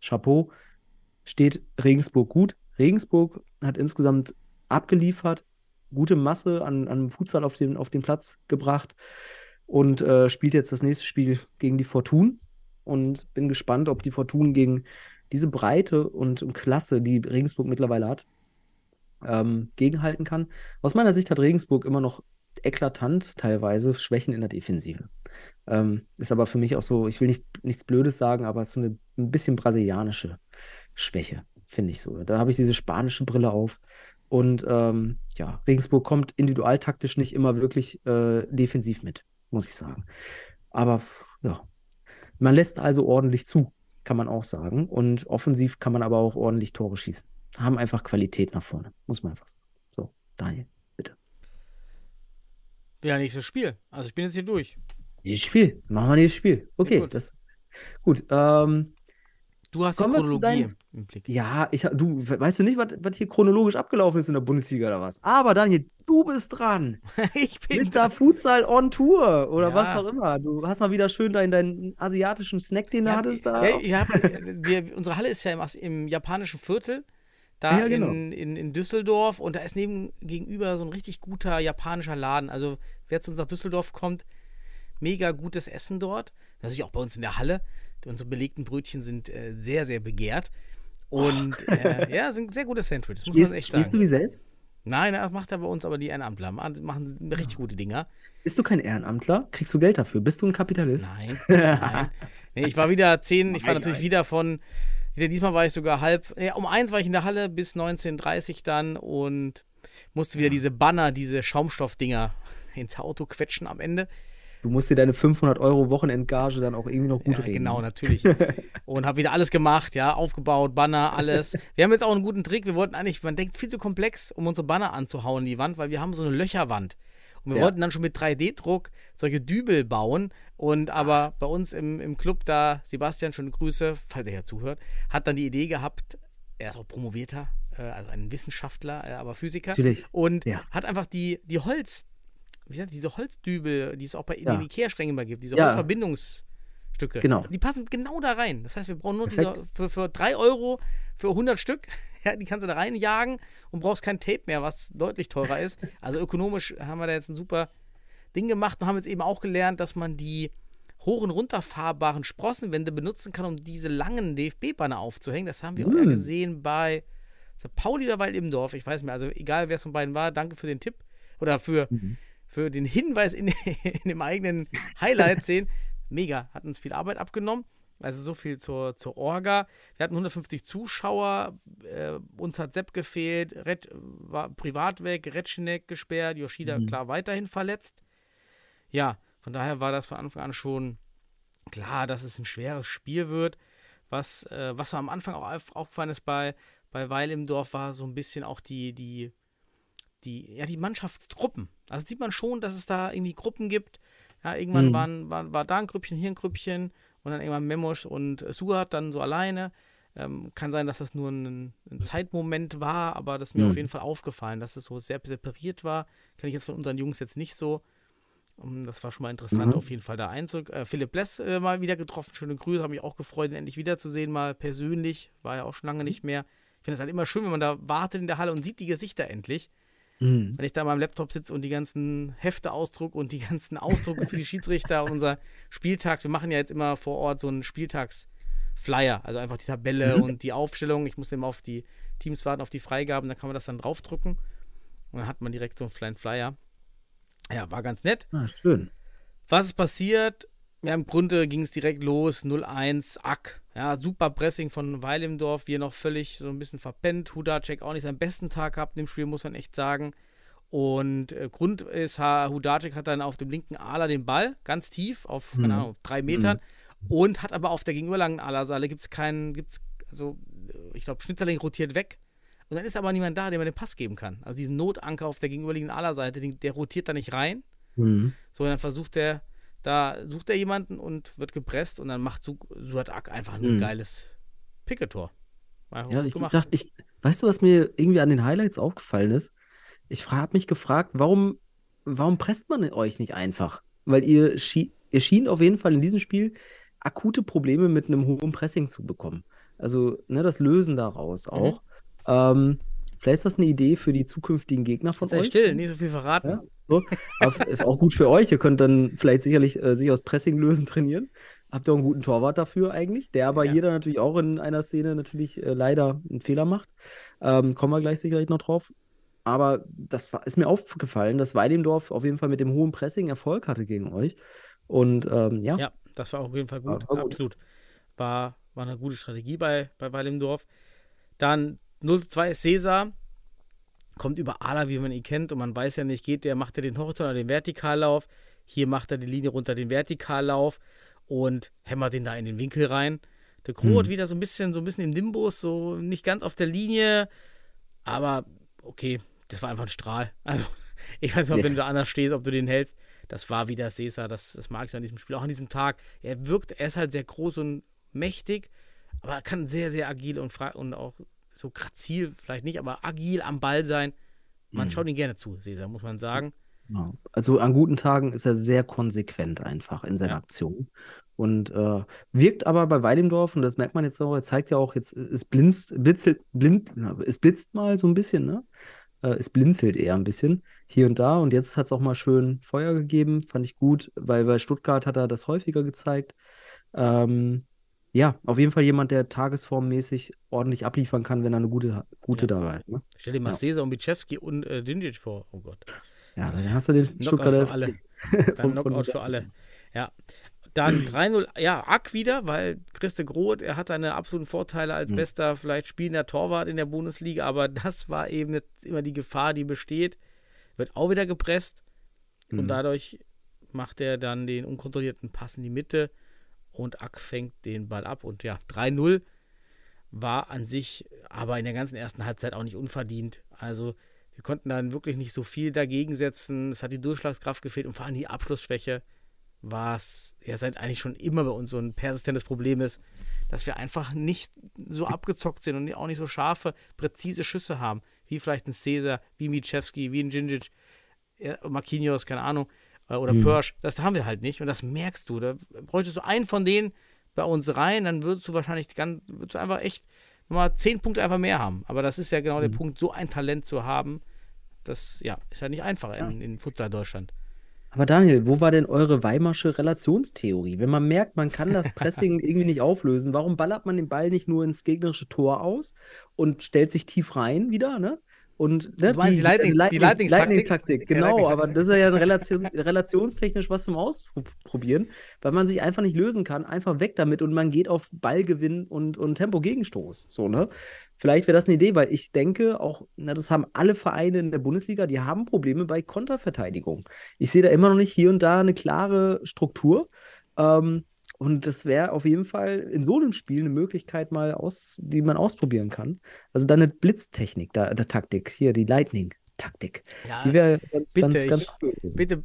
Chapeau, steht Regensburg gut. Regensburg hat insgesamt abgeliefert, gute Masse an, an Futsal auf den, auf den Platz gebracht und äh, spielt jetzt das nächste Spiel gegen die Fortun. Und bin gespannt, ob die Fortun gegen diese Breite und, und Klasse, die Regensburg mittlerweile hat, ähm, gegenhalten kann. Aus meiner Sicht hat Regensburg immer noch eklatant teilweise Schwächen in der Defensive. Ähm, ist aber für mich auch so, ich will nicht, nichts Blödes sagen, aber es ist so eine ein bisschen brasilianische Schwäche, finde ich so. Da habe ich diese spanische Brille auf. Und ähm, ja, Regensburg kommt individualtaktisch nicht immer wirklich äh, defensiv mit, muss ich sagen. Aber ja, man lässt also ordentlich zu, kann man auch sagen. Und offensiv kann man aber auch ordentlich Tore schießen. Haben einfach Qualität nach vorne, muss man einfach sagen. So, Daniel. Ja, nächstes Spiel. Also ich bin jetzt hier durch. Dieses Spiel, machen wir dieses Spiel. Okay, gut. das gut. Ähm, Du hast die Chronologie deinem- im Blick. ja, ich, du weißt du nicht, was, was hier chronologisch abgelaufen ist in der Bundesliga oder was? Aber Daniel, du bist dran. *laughs* ich bin Mr. Futsal on Tour oder Ja. was auch immer. Du hast mal wieder schön deinen, deinen asiatischen Snack, den du Ja, hattest da. Ja, ja, wir, unsere Halle ist ja im, im japanischen Viertel, da Ja, genau. in, in, in Düsseldorf und da ist neben gegenüber so ein richtig guter japanischer Laden. Also wer zu uns nach Düsseldorf kommt, mega gutes Essen dort. Natürlich auch bei uns in der Halle. Unsere belegten Brötchen sind äh, sehr, sehr begehrt. Und *laughs* äh, ja, sind sehr gute Sandwiches, muss Spielst, man echt spielst du sagen. die selbst? Nein, das macht er bei uns aber die Ehrenamtler. Machen richtig gute Dinger. Bist du kein Ehrenamtler? Kriegst du Geld dafür? Bist du ein Kapitalist? Nein, *laughs* nein. Nee, ich war wieder zehn, ich war natürlich wieder von, diesmal war ich sogar halb, nee, um eins war ich in der Halle bis 19.30 dann und musste wieder diese Banner, diese Schaumstoffdinger *laughs* ins Auto quetschen am Ende. Du musst dir deine 500 Euro Wochenendgage dann auch irgendwie noch gut Ja, reden. genau, natürlich. *laughs* Und habe wieder alles gemacht, ja, aufgebaut, Banner, alles. Wir haben jetzt auch einen guten Trick. Wir wollten eigentlich, man denkt viel zu komplex, um unsere Banner anzuhauen in die Wand, weil wir haben so eine Löcherwand. Und wir Ja. wollten dann schon mit 3D-Druck solche Dübel bauen. Und aber bei uns im, im Club da, Sebastian, schöne Grüße, falls er ja zuhört, hat dann die Idee gehabt, er ist auch promovierter, äh, also ein Wissenschaftler, äh, aber Physiker. Natürlich. Und Ja. hat einfach die, die Holz, wie sagt, diese Holzdübel, die es auch bei Ja. den Ikea-Schränken immer gibt, diese Ja. Holzverbindungsstücke. Genau. Die passen genau da rein. Das heißt, wir brauchen nur Perfekt. diese, für, für 3 Euro für 100 Stück. Ja, die kannst du da reinjagen und brauchst kein Tape mehr, was deutlich teurer ist. Also ökonomisch haben wir da jetzt ein super Ding gemacht und haben jetzt eben auch gelernt, dass man die hoch- und runterfahrbaren Sprossenwände benutzen kann, um diese langen DFB-Banner aufzuhängen. Das haben wir Mm. gesehen bei. Pauli oder Weil im Dorf. Ich weiß nicht mehr. Also egal, wer es von beiden war, danke für den Tipp oder für, Mhm. für den Hinweis in, *laughs* in dem eigenen Highlight sehen. Mega, hat uns viel Arbeit abgenommen. Also so viel zur, zur Orga. Wir hatten 150 Zuschauer, äh, uns hat Sepp gefehlt, Red war privat weg, Retschenek gesperrt, Yoshida Mhm. klar weiterhin verletzt. Ja, von daher war das von Anfang an schon klar, dass es ein schweres Spiel wird. Was, äh, was am Anfang auch auf- aufgefallen ist bei, bei Weil im Dorf, war so ein bisschen auch die, die, die, ja, die Mannschaftsgruppen. Also sieht man schon, dass es da irgendwie Gruppen gibt. Ja, irgendwann Mhm. waren, war, war da ein Grüppchen, hier ein Grüppchen und dann irgendwann Memosch und äh, Suat dann so alleine. Ähm, kann sein, dass das nur ein, ein Zeitmoment war, aber das ist mir Mhm. auf jeden Fall aufgefallen, dass es so sehr separiert war. Kann ich jetzt von unseren Jungs jetzt nicht so. Um, das war schon mal interessant, Mhm. auf jeden Fall da einzug. Äh, Philipp Bless äh, mal wieder getroffen. Schöne Grüße, habe mich auch gefreut, ihn endlich wiederzusehen, mal persönlich. War ja auch schon lange nicht mehr. Ich finde es halt immer schön, wenn man da wartet in der Halle und sieht die Gesichter endlich. Mhm. Wenn ich da an meinem Laptop sitze und die ganzen Hefte ausdruck und die ganzen Ausdrucke für die *laughs* Schiedsrichter und unser Spieltag. Wir machen ja jetzt immer vor Ort so einen Flyer, also einfach die Tabelle Mhm. und die Aufstellung. Ich muss immer auf die Teams warten, auf die Freigaben, dann kann man das dann draufdrucken und dann hat man direkt so einen kleinen Flyer. Ja, war ganz nett. Ah, schön. Was ist passiert? Ja, im Grunde ging es direkt los, 0-1, Ack. Ja, super Pressing von Weilimdorf, wir noch völlig so ein bisschen verpennt. Hudacek auch nicht seinen besten Tag gehabt in dem Spiel, muss man echt sagen. Und äh, Grund ist, Hudacek hat dann auf dem linken Aler den Ball, ganz tief, auf, keine Mhm. Ahnung, drei Metern. Und hat aber auf der gegenüberlangen Alerseite gibt es keinen, gibt's, also, ich glaube, Schnitzerling rotiert weg. Und dann ist aber niemand da, dem man den Pass geben kann. Also diesen Notanker auf der gegenüberliegenden Alerseite, den, der rotiert da nicht rein. Mhm. So, dann versucht er, da sucht er jemanden und wird gepresst und dann macht Su Suat Ak einfach ein Mhm. geiles Picketor. Ja, ich gemacht. dachte, ich, weißt du, was mir irgendwie an den Highlights aufgefallen ist? Ich habe mich gefragt, warum, warum presst man euch nicht einfach? Weil ihr, ihr schien auf jeden Fall in diesem Spiel akute Probleme mit einem hohen Pressing zu bekommen. Also, ne, das Lösen daraus Mhm. auch. Ähm, vielleicht ist das eine Idee für die zukünftigen Gegner von Sei euch. still, nicht so viel verraten. Ja, so. Auch gut für euch. Ihr könnt dann vielleicht sicherlich äh, sich aus Pressing lösen *laughs* trainieren. Habt ihr auch einen guten Torwart dafür eigentlich, der aber Ja. jeder natürlich auch in einer Szene natürlich äh, leider einen Fehler macht. Ähm, kommen wir gleich sicherlich noch drauf. Aber das war, ist mir aufgefallen, dass Weidendorf auf jeden Fall mit dem hohen Pressing Erfolg hatte gegen euch. Und ähm, ja, Ja, das war auf jeden Fall gut. War- war gut. Absolut. War, war eine gute Strategie bei, bei Weilimdorf. Dann 0-2 Cäsar. Kommt über Ala, wie man ihn kennt. Und man weiß ja nicht, geht der, macht er den Horizont oder den Vertikallauf. Hier macht er die Linie runter, den Vertikallauf und hämmert den da in den Winkel rein. Der Groth Mhm. wieder so ein bisschen, so ein bisschen im Nimbus, so nicht ganz auf der Linie. Aber okay, das war einfach ein Strahl. *laughs* Also, ich weiß nicht, ob Ja. wenn du da anders stehst, ob du den hältst. Das war wieder Cesar, das, das mag ich an diesem Spiel, auch an diesem Tag. Er wirkt, er ist halt sehr groß und mächtig, aber er kann sehr, sehr agil und, und auch so grazil, vielleicht nicht, aber agil am Ball sein. Man Mhm. schaut ihn gerne zu, Cesar, muss man sagen. Genau. Also an guten Tagen ist er sehr konsequent einfach in seinen Ja. Aktionen. Und äh, wirkt aber bei Weidendorf, und das merkt man jetzt auch, er zeigt ja auch jetzt, es blinzt, blitzelt, blind, es blitzt mal so ein bisschen, ne? Äh, es blinzelt eher ein bisschen hier und da. Und jetzt hat es auch mal schön Feuer gegeben, fand ich gut, weil bei Stuttgart hat er das häufiger gezeigt. Ähm, ja, auf jeden Fall jemand, der tagesformmäßig ordentlich abliefern kann, wenn er eine gute, gute Ja. dabei hat. Ne? Stell dir mal Ja. Cesar und Bichewski und äh, Djindjic vor. Oh Gott. Ja, dann hast du den Knockout Stuttgarter für alle. *laughs* Dann Von- Knockout für alle. Ja. Dann 3-0, ja, Ack wieder, weil Christe Groth, er hat seine absoluten Vorteile als Mhm. bester, vielleicht spielender Torwart in der Bundesliga, aber das war eben jetzt immer die Gefahr, die besteht. Wird auch wieder gepresst und Mhm. dadurch macht er dann den unkontrollierten Pass in die Mitte und Ack fängt den Ball ab und ja, 3-0 war an sich aber in der ganzen ersten Halbzeit auch nicht unverdient. Also wir konnten dann wirklich nicht so viel dagegen setzen. Es hat die Durchschlagskraft gefehlt und vor allem die Abschlussschwäche, was ja seit eigentlich schon immer bei uns so ein persistentes Problem ist, dass wir einfach nicht so abgezockt sind und auch nicht so scharfe, präzise Schüsse haben, wie vielleicht ein Cäsar, wie Michewski, wie ein Djindjic, Marquinhos, keine Ahnung, oder Mhm. Pörsch. Das haben wir halt nicht und das merkst du. Da bräuchtest du einen von denen bei uns rein, dann würdest du wahrscheinlich ganz, würdest du einfach echt nochmal zehn Punkte einfach mehr haben. Aber das ist ja genau der Mhm. Punkt, so ein Talent zu haben. Das ja, ist halt nicht einfach Ja. in, in Futsal Deutschland. Aber Daniel, wo war denn eure Weimarsche Relationstheorie? Wenn man merkt, man kann das *laughs* Pressing irgendwie nicht auflösen, warum ballert man den Ball nicht nur ins gegnerische Tor aus und stellt sich tief rein wieder, ne? Und ne, die Lightning- die Lightning- Lightning-Taktik? Lightning-Taktik, Ja, genau, Lightning- aber das ist ja Relation, relationstechnisch was zum Ausprobieren, weil man sich einfach nicht lösen kann, einfach weg damit und man geht auf Ballgewinn und, und Tempo-Gegenstoß. So, ne? Vielleicht wäre das eine Idee, weil ich denke, auch, na, das haben alle Vereine in der Bundesliga, die haben Probleme bei Konterverteidigung. Ich sehe da immer noch nicht hier und da eine klare Struktur. Ähm, und das wäre auf jeden Fall in so einem Spiel eine Möglichkeit, mal aus, die man ausprobieren kann. Also dann eine Blitztechnik, da, der Taktik, hier die Lightning-Taktik. Ja, Die wäre ganz, bitte, ganz, ganz ich- cool. Bitte,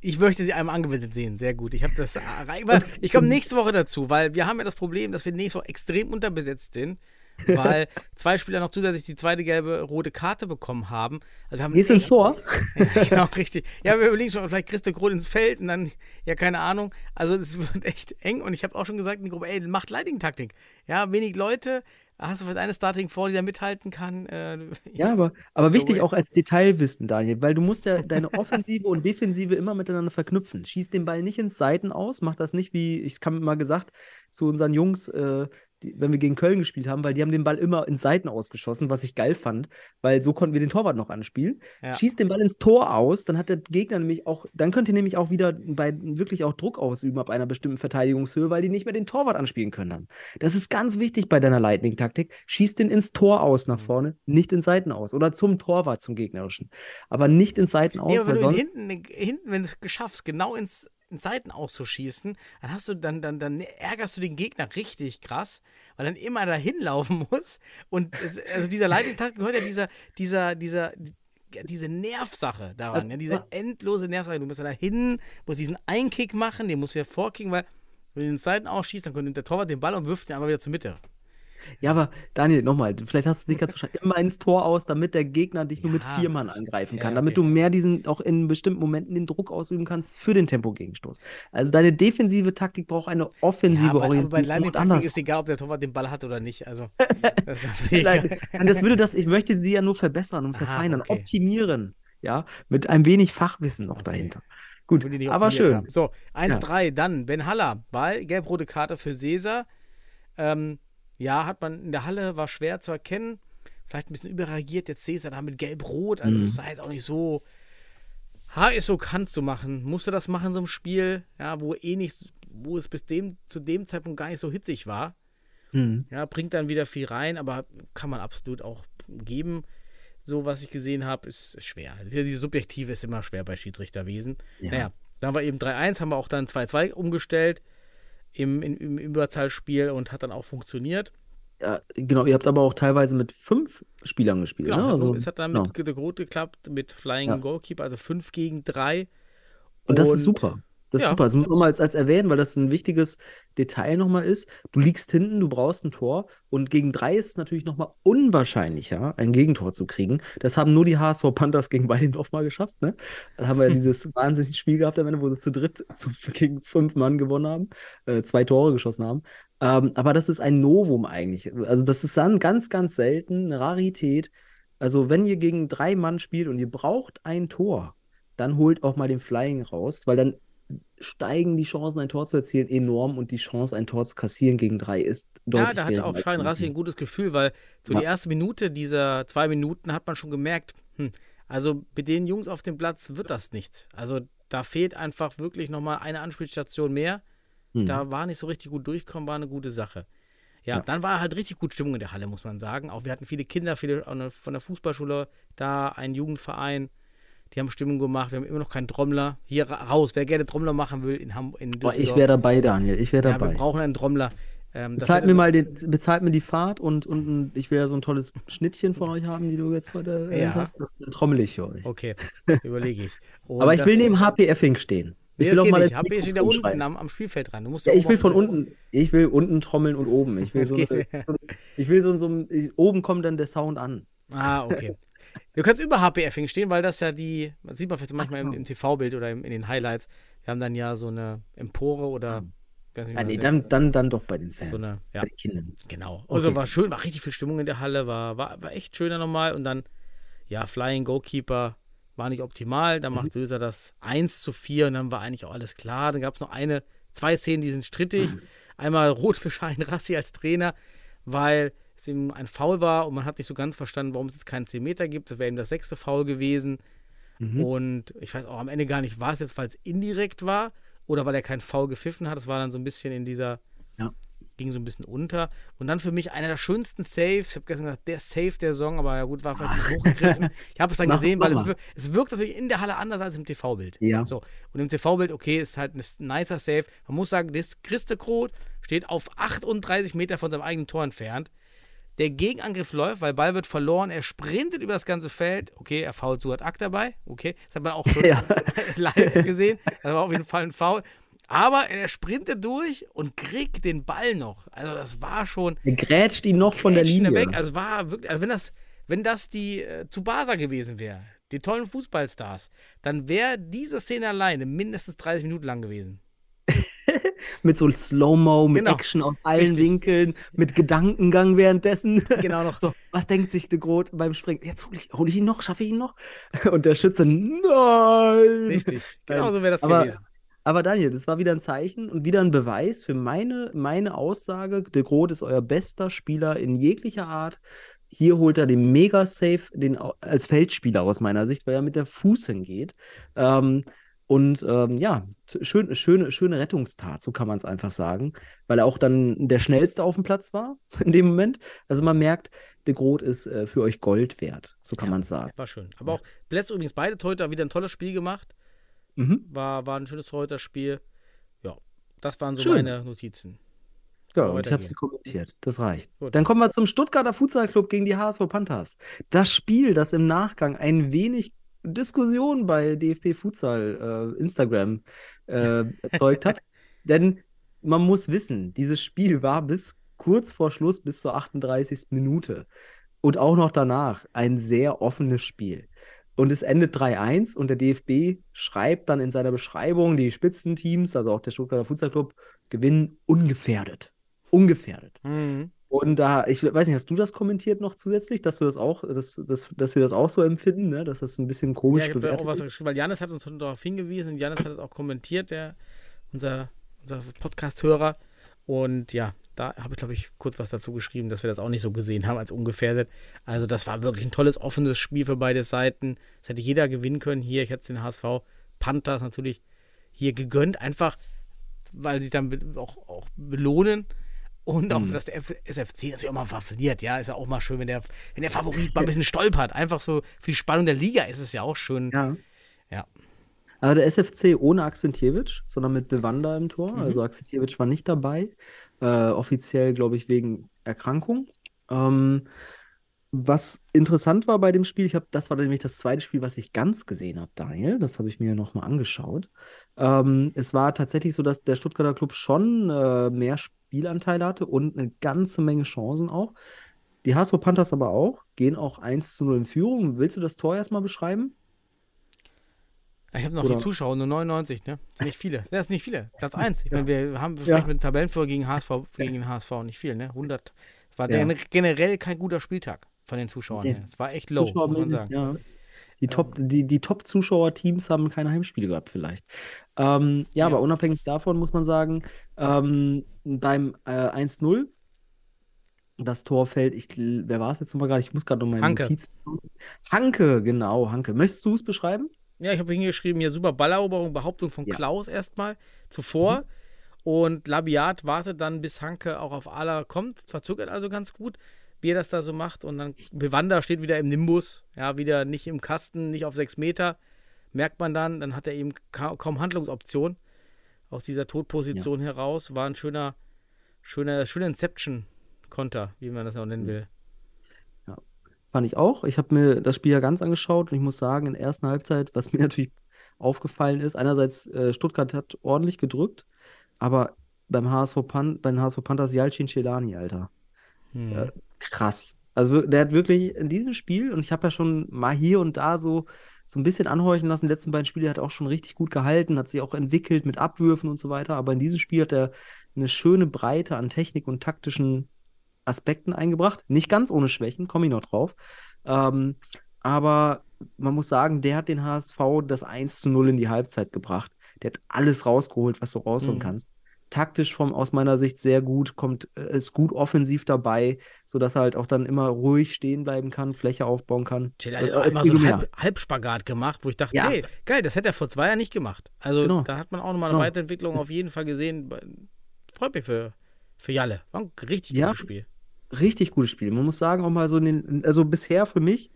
ich möchte sie einmal angewendet sehen. Sehr gut. Ich habe das. rein- Ich komme nächste Woche dazu, weil wir haben ja das Problem, dass wir nächste Woche extrem unterbesetzt sind, weil zwei Spieler noch zusätzlich die zweite gelbe rote Karte bekommen haben. Also wir haben Gehst ins Tor? *laughs* Ja, genau, richtig. Ja, wir überlegen schon, vielleicht kriegst du Groth ins Feld und dann, ja, keine Ahnung. Also es wird echt eng und ich habe auch schon gesagt in die Gruppe, ey, macht Lighting-Taktik. Ja, wenig Leute, hast du vielleicht eine Starting vor, die da mithalten kann. Äh, *laughs* Ja, aber, aber wichtig auch als Detailwissen, Daniel, weil du musst ja deine Offensive und Defensive immer miteinander verknüpfen. Schieß den Ball nicht ins Seiten aus, mach das nicht wie, ich habe mal gesagt, zu unseren Jungs, äh, die, wenn wir gegen Köln gespielt haben, weil die haben den Ball immer in Seiten ausgeschossen, was ich geil fand, weil so konnten wir den Torwart noch anspielen. Ja. Schießt den Ball ins Tor aus, dann hat der Gegner nämlich auch, dann könnt ihr nämlich auch wieder bei wirklich auch Druck ausüben ab einer bestimmten Verteidigungshöhe, weil die nicht mehr den Torwart anspielen können dann. Das ist ganz wichtig bei deiner Lightning-Taktik. Schießt den ins Tor aus Mhm. nach vorne, nicht in Seiten aus. Oder zum Torwart, zum gegnerischen. Aber nicht in Seiten aus, Nee, aber weil wenn du ihn sonst. hinten, hinten wenn du es geschaffst, genau ins, ins Seiten auszuschießen, dann hast du, dann, dann, dann ärgerst du den Gegner richtig krass, weil dann immer dahin laufen *laughs* muss. Und es, also dieser Lightning-Tag gehört ja dieser, dieser, dieser, diese Nervsache daran, ja, diese endlose Nervsache. Du musst ja da hin, musst diesen Einkick machen, den musst du ja vorkicken, weil wenn du den Seiten ausschießt, dann kommt der Torwart den Ball und wirft ihn einfach wieder zur Mitte. Ja, aber Daniel, nochmal, vielleicht hast du es nicht ganz verstanden. Immer ins Tor aus, damit der Gegner dich nur mit Ja, vier Mann angreifen ja, kann, okay. damit du mehr diesen, auch in bestimmten Momenten den Druck ausüben kannst für den Tempogegenstoß. Also deine defensive Taktik braucht eine offensive Ja, aber, aber bei Orientierung und anders. ist egal, ob der Torwart den Ball hat oder nicht. Also, *laughs* das das würde das, ich *laughs* möchte sie ja nur verbessern und Ah, verfeinern, okay. optimieren, ja, mit ein wenig Fachwissen noch dahinter. Gut, aber schön. haben. So, 1-3, dann Ben Haller, Ball, gelb-rote Karte für Cesar. Ähm, ja, hat man in der Halle, war schwer zu erkennen. Vielleicht ein bisschen überreagiert, jetzt Cesar da mit gelb-rot. Also, Mhm. es sah jetzt auch nicht so. Ha, ist so, kannst du machen. Musst du das machen so einem Spiel, ja, wo eh nicht, wo es bis dem, zu dem Zeitpunkt gar nicht so hitzig war. Hm. Ja, bringt dann wieder viel rein, aber kann man absolut auch geben. So, was ich gesehen habe, ist ist schwer. Diese Subjektive ist immer schwer bei Schiedsrichterwesen. Ja. Naja, dann war eben 3-1, haben wir auch dann 2-2 umgestellt im, im, im Überzahlspiel und hat dann auch funktioniert. Ja, genau, ihr habt aber auch teilweise mit fünf Spielern gespielt, Genau, ne? Also, es hat dann genau. mit. Rot geklappt, mit Flying Ja. Goalkeeper, also 5 gegen 3. Und das ist super. Das ist ja. super. Das muss man mal als, als erwähnen, weil das ein wichtiges Detail nochmal ist. Du liegst hinten, du brauchst ein Tor und gegen drei ist es natürlich nochmal unwahrscheinlicher, ein Gegentor zu kriegen. Das haben nur die HSV Panthers gegen Weidendorf mal geschafft. Ne? Dann haben wir ja dieses *laughs* wahnsinnige Spiel gehabt am Ende, wo sie zu dritt zu, gegen fünf Mann gewonnen haben, äh, zwei Tore geschossen haben. Ähm, aber das ist ein Novum eigentlich. Also das ist dann ganz, ganz selten, eine Rarität. Also wenn ihr gegen drei Mann spielt und ihr braucht ein Tor, dann holt auch mal den Flying raus, weil dann steigen die Chancen, ein Tor zu erzielen, enorm und die Chance, ein Tor zu kassieren gegen drei ist Ja, deutlich da hatte auch Schein Rassi ein gutes Gefühl, weil so Ja. die erste Minute dieser zwei Minuten hat man schon gemerkt, hm, also mit den Jungs auf dem Platz wird das nichts. Also da fehlt einfach wirklich nochmal eine Anspielstation mehr. Hm. Da war nicht so richtig gut durchkommen, war eine gute Sache. Ja, Ja. dann war halt richtig gut Stimmung in der Halle, muss man sagen. Auch wir hatten viele Kinder, viele von der Fußballschule da, einen Jugendverein. Die haben Stimmung gemacht. Wir haben immer noch keinen Trommler. Hier ra- raus, wer gerne Trommler machen will in Hamburg. In Boah, ich Düsseldorf. wäre dabei, Daniel. Ich wäre Ja, wir brauchen einen Trommler. Ähm, Bezahlt mir mal den, bezahlt mir die Fahrt und, und ich will ja so ein tolles Schnittchen von euch haben, die du jetzt heute Ja. hast. Dann trommel ich für euch. Okay, überlege ich. Und *laughs* Aber ich will neben HP Effing stehen. Ich Nee, will auch mal nicht. HP steht da unten am, am Spielfeld dran. Du musst Ja, ich will von unten, ich will unten trommeln und oben. Ich will so, eine, so ich will so, so oben kommt dann der Sound an. Ah, okay. *laughs* Du kannst über HP Effing stehen, weil das ja die, das sieht man vielleicht manchmal im, so. im TV-Bild oder im, in den Highlights. Wir haben dann ja so eine Empore oder. weiß nicht, Ah, nee, dann, dann, dann doch bei den Fans. So eine- ja. Bei den Kindern. Genau. Also Okay. war schön, war richtig viel Stimmung in der Halle, war, war, war echt schöner nochmal. Und dann, ja, Flying Goalkeeper war nicht optimal. Dann Mhm. macht Söser das 1 zu 4 und dann war eigentlich auch alles klar. Dann gab es noch eine, zwei Szenen, die sind strittig. Mhm. Einmal rot für Schein Rassi als Trainer, weil es ihm ein Foul war und man hat nicht so ganz verstanden, warum es jetzt keinen 10 Meter gibt. Das wäre ihm das sechste Foul gewesen. Mhm. Und ich weiß auch am Ende gar nicht, war es jetzt, weil es indirekt war oder weil er keinen Foul gepfiffen hat. Das war dann so ein bisschen in dieser, Ja. ging so ein bisschen unter. Und dann für mich einer der schönsten Saves. Ich habe gestern gesagt, der Save der Saison, aber ja gut, war vielleicht nicht hochgegriffen. *laughs* Ich habe es dann gesehen, weil es, wir, es wirkt natürlich in der Halle anders als im TV-Bild. Ja. So. Und im TV-Bild, okay, ist halt ein nicer Save. Man muss sagen, das Christe Kroth steht auf 38 Meter von seinem eigenen Tor entfernt. Der Gegenangriff läuft, weil Ball wird verloren. Er sprintet über das ganze Feld. Okay, er fault Suat Ak dabei. Okay, das hat man auch schon *laughs* Ja. *laughs* live gesehen. Das war auf jeden Fall ein Foul. Aber er sprintet durch und kriegt den Ball noch. Also das war schon Er grätscht ihn noch von der Linie. weg. Also war wirklich, also wenn das, wenn das die äh, Tsubasa gewesen wäre, die tollen Fußballstars, dann wäre diese Szene alleine mindestens 30 Minuten lang gewesen. *laughs* Mit so Slow-Mo, mit Genau. Action aus allen Richtig. Winkeln, mit Gedankengang währenddessen. *laughs* Genau noch. So, was denkt sich de Groot beim Springen? Jetzt hole ich, hol ich ihn noch, schaffe ich ihn noch? *laughs* Und der Schütze, nein! Richtig. Genau so wäre das aber- gewesen. Aber Daniel, das war wieder ein Zeichen und wieder ein Beweis für meine, meine Aussage. De Groot ist euer bester Spieler in jeglicher Art. Hier holt er den Mega-Safe den, als Feldspieler aus meiner Sicht, weil er mit der Fuß hingeht. Ähm, und ähm, ja, schön, schöne, schöne Rettungstat, so kann man es einfach sagen, weil er auch dann der schnellste auf dem Platz war *laughs* in dem Moment. Also man merkt, De Groot ist äh, für euch Gold wert, so kann Ja. man es sagen. War schön. Aber auch Bless übrigens beide Torhüter wieder ein tolles Spiel gemacht. Mhm. War, war ein schönes Torhüter-Spiel. Ja, das waren so Schön. meine Notizen. Ja, und ich habe sie kommentiert. Das reicht. Gut. Dann kommen wir zum Stuttgarter Futsal Club gegen die HSV Panthers. Das Spiel, das im Nachgang ein wenig Diskussion bei DFB Futsal äh, Instagram äh, erzeugt hat. *laughs* Denn man muss wissen, dieses Spiel war bis kurz vor Schluss, bis zur 38. Minute und auch noch danach ein sehr offenes Spiel. Und es endet 3-1 und der DFB schreibt dann in seiner Beschreibung, die Spitzenteams, also auch der Stuttgarter Futsal Club, gewinnen ungefährdet. Ungefährdet. Mhm. Und da, ich weiß nicht, hast du das kommentiert noch zusätzlich, dass du das auch, dass, dass, dass wir das auch so empfinden, ne? dass das ein bisschen Ja, komisch ich habe da auch bewertet was ist? geschrieben, weil Janis hat uns darauf hingewiesen und Janis hat es auch kommentiert, der, unser, unser Podcast-Hörer. Und ja, da habe ich, glaube ich, kurz was dazu geschrieben, dass wir das auch nicht so gesehen haben als ungefährdet. Also, das war wirklich ein tolles, offenes Spiel für beide Seiten. Das hätte jeder gewinnen können hier. Ich hätte es den HSV Panthers natürlich hier gegönnt, einfach weil sie dann auch, auch belohnen. Und auch, Mhm. dass der SFC natürlich auch mal verliert. Ja, ist ja auch mal schön, wenn der, wenn der Favorit mal ein bisschen stolpert. Einfach so für die Spannung der Liga ist es ja auch schön. Ja. Ja. Aber der SFC ohne Akzentjewitsch, sondern mit Bewander im Tor. Mhm. Also Akzentjewitsch war nicht dabei. Äh, offiziell, glaube ich, wegen Erkrankung. Ähm, was interessant war bei dem Spiel, ich habe, das war nämlich das zweite Spiel, was ich ganz gesehen habe, Daniel. Das habe ich mir nochmal angeschaut. Ähm, es war tatsächlich so, dass der Stuttgarter Club schon äh, mehr Spielanteile hatte und eine ganze Menge Chancen auch. Die HSV Panthers aber auch, gehen auch 1 zu 0 in Führung. Willst du das Tor erstmal beschreiben? Ich habe noch Oder- die Zuschauer, nur 99, ne? Das sind nicht viele. *laughs* Das sind nicht viele. Platz 1. Ich Ja. meine, wir haben Ja. mit Tabellenführer gegen HSV, gegen den HSV, nicht viel, ne? 100. Es war Ja. gen- generell kein guter Spieltag von den Zuschauern Nee. her. Es war echt low, muss man sagen. Ja. Die Top, die, die Top-Zuschauer-Teams haben keine Heimspiele gehabt, vielleicht. Ähm, ja, Ja. aber unabhängig davon muss man sagen, ähm, beim äh, 1-0, das Tor fällt, ich, wer war es jetzt nochmal gerade? Ich muss gerade noch meine Hanke. Notizen. Hanke, genau, Hanke. Möchtest du es beschreiben? Ja, ich habe hingeschrieben, hier super Balleroberung, Behauptung von Ja. Klaus erstmal zuvor. Und Labiat wartet dann, bis Hanke auch auf Ala kommt. Verzögert also ganz gut, wie er das da so macht. Und dann Bewander steht wieder im Nimbus, ja, wieder nicht im Kasten, nicht auf sechs Meter. Merkt man dann, dann hat er eben ka kaum Handlungsoption aus dieser Todposition heraus. War ein schöner, schöner, schöner Inception-Konter, wie man das auch nennen will. Fand ich auch. Ich habe mir das Spiel ja ganz angeschaut und ich muss sagen, in der ersten Halbzeit, was mir *laughs* natürlich aufgefallen ist, einerseits äh, Stuttgart hat ordentlich gedrückt, aber beim HSV Pan bei den HSV Panthers Yalcin Celani, Alter. Hm. Krass. Also der hat wirklich in diesem Spiel, und ich habe ja schon mal hier und da so, so ein bisschen anhorchen lassen, die letzten beiden Spiele hat er auch schon richtig gut gehalten, hat sich auch entwickelt mit Abwürfen und so weiter, aber in diesem Spiel hat er eine schöne Breite an Technik und taktischen Aspekten eingebracht. Nicht ganz ohne Schwächen, komme ich noch drauf. Ähm, aber man muss sagen, der hat den HSV das 1 zu 0 in die Halbzeit gebracht. Der hat alles rausgeholt, was du rausholen Mhm. kannst. Taktisch vom, aus meiner Sicht sehr gut, kommt, äh, ist gut offensiv dabei, sodass er halt auch dann immer ruhig stehen bleiben kann, Fläche aufbauen kann. Celani Äh, hat auch einmal so einen. Halb, Halbspagat gemacht, wo ich dachte, Ja. hey, geil, das hätte er vor zwei Jahren nicht gemacht. Also Genau. da hat man auch nochmal eine Genau. Weiterentwicklung auf jeden Fall gesehen. Freut mich für, für Jalle. War ein richtig Ja. gutes Spiel. Richtig gutes Spiel. Man muss sagen, auch mal so in den, also bisher für mich,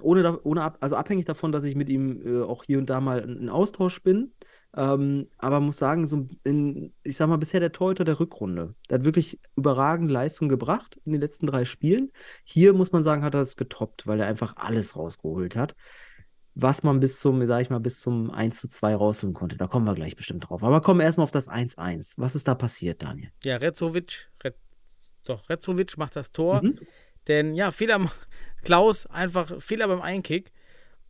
ohne, ohne ab, also abhängig davon, dass ich mit ihm äh, auch hier und da mal in Austausch bin, ähm, aber muss sagen, so in, ich sag mal, bisher der Torhüter der Rückrunde. Der hat wirklich überragende Leistung gebracht in den letzten drei Spielen. Hier muss man sagen, hat er es getoppt, weil er einfach alles rausgeholt hat, was man bis zum, sag ich mal, bis zum 1 zu 2 rausholen konnte. Da kommen wir gleich bestimmt drauf. Aber kommen wir erstmal auf das 1-1. Was ist da passiert, Daniel? Ja, Rezovic, Red, doch, Rezovic macht das Tor. Mhm. Denn ja, Fehler, Klaus, einfach Fehler beim Einkick.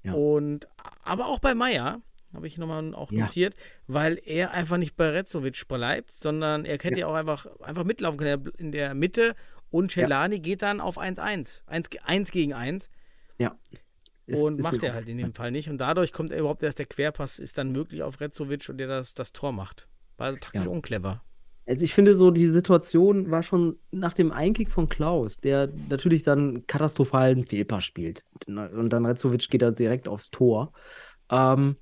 Ja. Und aber auch bei Meier, habe ich nochmal auch Ja. notiert, weil er einfach nicht bei Rezovic bleibt, sondern er hätte ja auch einfach, einfach mitlaufen können in der Mitte und Celani geht dann auf 1-1. 1, 1 gegen 1. Ja. Ist- und ist macht er halt in dem Fall nicht. Und dadurch kommt er überhaupt erst der Querpass, ist dann möglich auf Retzovic und der das, das Tor macht. War also taktisch Ja. unclever. Also ich finde so, die Situation war schon nach dem Einkick von Klaus, der natürlich dann katastrophalen Fehlpass spielt. Und dann Retzovic geht da direkt aufs Tor. Ähm,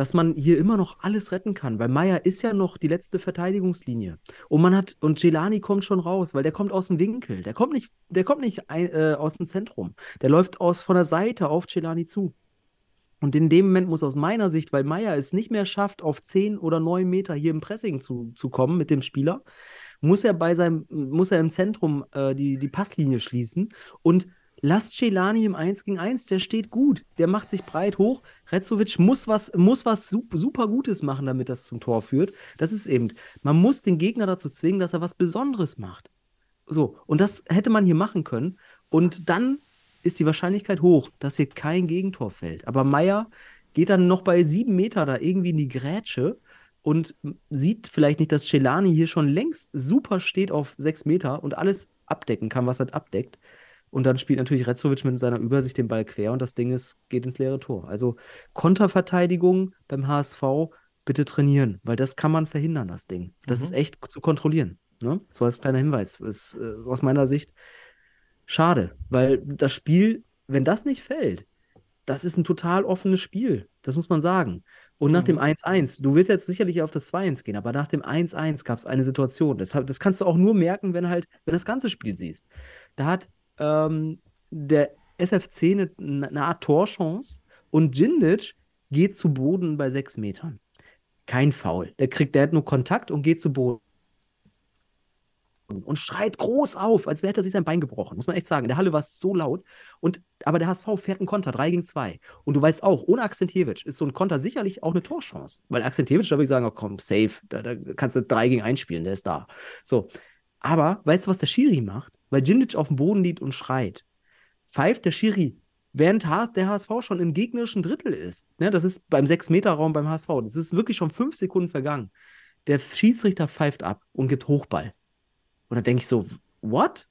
dass man hier immer noch alles retten kann, weil Meier ist ja noch die letzte Verteidigungslinie. Und man hat, und Celani kommt schon raus, weil der kommt aus dem Winkel. Der kommt nicht, der kommt nicht ein, äh, aus dem Zentrum. Der läuft aus von der Seite auf Celani zu. Und in dem Moment muss aus meiner Sicht, weil Meier es nicht mehr schafft, auf 10 oder 9 Meter hier im Pressing zu, zu kommen mit dem Spieler, muss er bei seinem, muss er im Zentrum äh, die, die Passlinie schließen und lasst Celani im 1 gegen 1, der steht gut, der macht sich breit hoch. Retzovic muss was, muss was super, Gutes machen, damit das zum Tor führt. Das ist eben, man muss den Gegner dazu zwingen, dass er was Besonderes macht. So, und das hätte man hier machen können. Und dann ist die Wahrscheinlichkeit hoch, dass hier kein Gegentor fällt. Aber Meier geht dann noch bei sieben Meter da irgendwie in die Grätsche und sieht vielleicht nicht, dass Celani hier schon längst super steht auf sechs Meter und alles abdecken kann, was er abdeckt. Und dann spielt natürlich Retzovic mit seiner Übersicht den Ball quer und das Ding ist, geht ins leere Tor. Also Konterverteidigung beim HSV bitte trainieren, weil das kann man verhindern, das Ding. Das Mhm. ist echt zu kontrollieren. Ne? So als kleiner Hinweis. Ist äh, aus meiner Sicht schade, weil das Spiel, wenn das nicht fällt, das ist ein total offenes Spiel. Das muss man sagen. Und nach dem 1-1, du willst jetzt sicherlich auf das 2-1 gehen, aber nach dem 1-1 gab es eine Situation. Das, das kannst du auch nur merken, wenn halt, wenn du das ganze Spiel siehst. Da hat ähm, der SFC eine, eine Art Torchance und Djindjic geht zu Boden bei sechs Metern. Kein Foul. Der kriegt, der hat nur Kontakt und geht zu Boden. Und schreit groß auf, als hätte er sich sein Bein gebrochen. Muss man echt sagen. In der Halle war es so laut. Und, aber der HSV fährt einen Konter, 3 gegen 2. Und du weißt auch, ohne Akzentjewitsch ist so ein Konter sicherlich auch eine Torchance. Weil Akzentjewitsch, da würde ich sagen, oh, komm, safe, da, da kannst du 3 gegen 1 spielen, der ist da. So. Aber weißt du, was der Schiri macht? Weil Djindjic auf dem Boden liegt und schreit, pfeift der Schiri, während der HSV schon im gegnerischen Drittel ist. Ne, das ist beim 6-Meter-Raum beim HSV. Das ist wirklich schon fünf Sekunden vergangen. Der Schiedsrichter pfeift ab und gibt Hochball. Und dann denke ich so, what?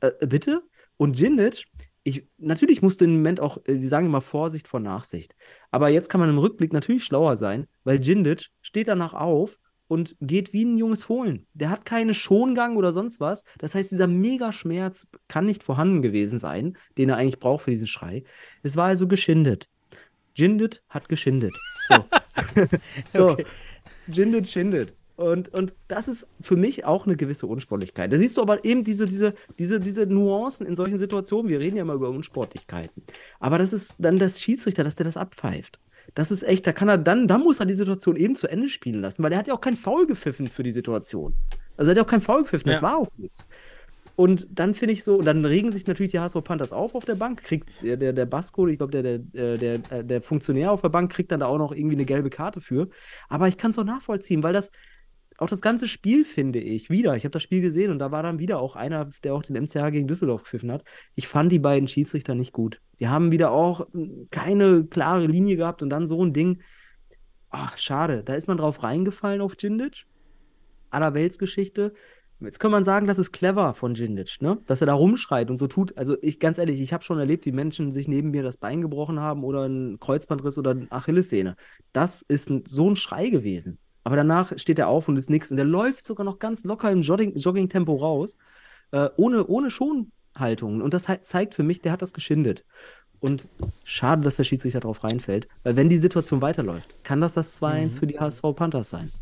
Äh, bitte? Und Djindjic, ich, natürlich musste im Moment auch, äh, die sagen immer Vorsicht vor Nachsicht. Aber jetzt kann man im Rückblick natürlich schlauer sein, weil Djindjic steht danach auf und geht wie ein junges Fohlen. Der hat keine Schongang oder sonst was. Das heißt, dieser Megaschmerz kann nicht vorhanden gewesen sein, den er eigentlich braucht für diesen Schrei. Es war also geschindet. Djindjic hat geschindet. So. *laughs* so. Okay. Djindjic schindet. Und, und das ist für mich auch eine gewisse Unsportlichkeit. Da siehst du aber eben diese, diese, diese, diese Nuancen in solchen Situationen. Wir reden ja immer über Unsportlichkeiten. Aber das ist dann das Schiedsrichter, dass der das abpfeift. Das ist echt, da kann er dann, da muss er die Situation eben zu Ende spielen lassen, weil er hat ja auch kein Foul gepfiffen für die Situation. Also er hat ja auch kein Foul gepfiffen, das Ja. war auch nichts. Und dann finde ich so, und dann regen sich natürlich die HSV Panthers auf auf der Bank, kriegt der, der, der Basko, ich glaube, der, der, der, der, der Funktionär auf der Bank kriegt dann da auch noch irgendwie eine gelbe Karte für. Aber ich kann es auch nachvollziehen, weil das, auch das ganze Spiel finde ich wieder, ich habe das Spiel gesehen und da war dann wieder auch einer, der auch den MCH gegen Düsseldorf gepfiffen hat. Ich fand die beiden Schiedsrichter nicht gut. Die haben wieder auch mm, keine klare Linie gehabt und dann so ein Ding. Ach, schade. Da ist man drauf reingefallen auf Djindjic. Allerweltsgeschichte. Jetzt kann man sagen, das ist clever von Djindjic, ne? Dass er da rumschreit und so tut. Also ich, ganz ehrlich, ich habe schon erlebt, wie Menschen sich neben mir das Bein gebrochen haben oder einen Kreuzbandriss oder eine Achillessehne. Das ist ein, so ein Schrei gewesen. Aber danach steht er auf und ist nix. Und der läuft sogar noch ganz locker im Jogging- Jogging-Tempo raus, äh, ohne, ohne Schonhaltung. Und das zeigt für mich, der hat das geschindet. Und schade, dass der Schiedsrichter drauf reinfällt, weil wenn die Situation weiterläuft, kann das das 2-1 für die HSV Panthers sein.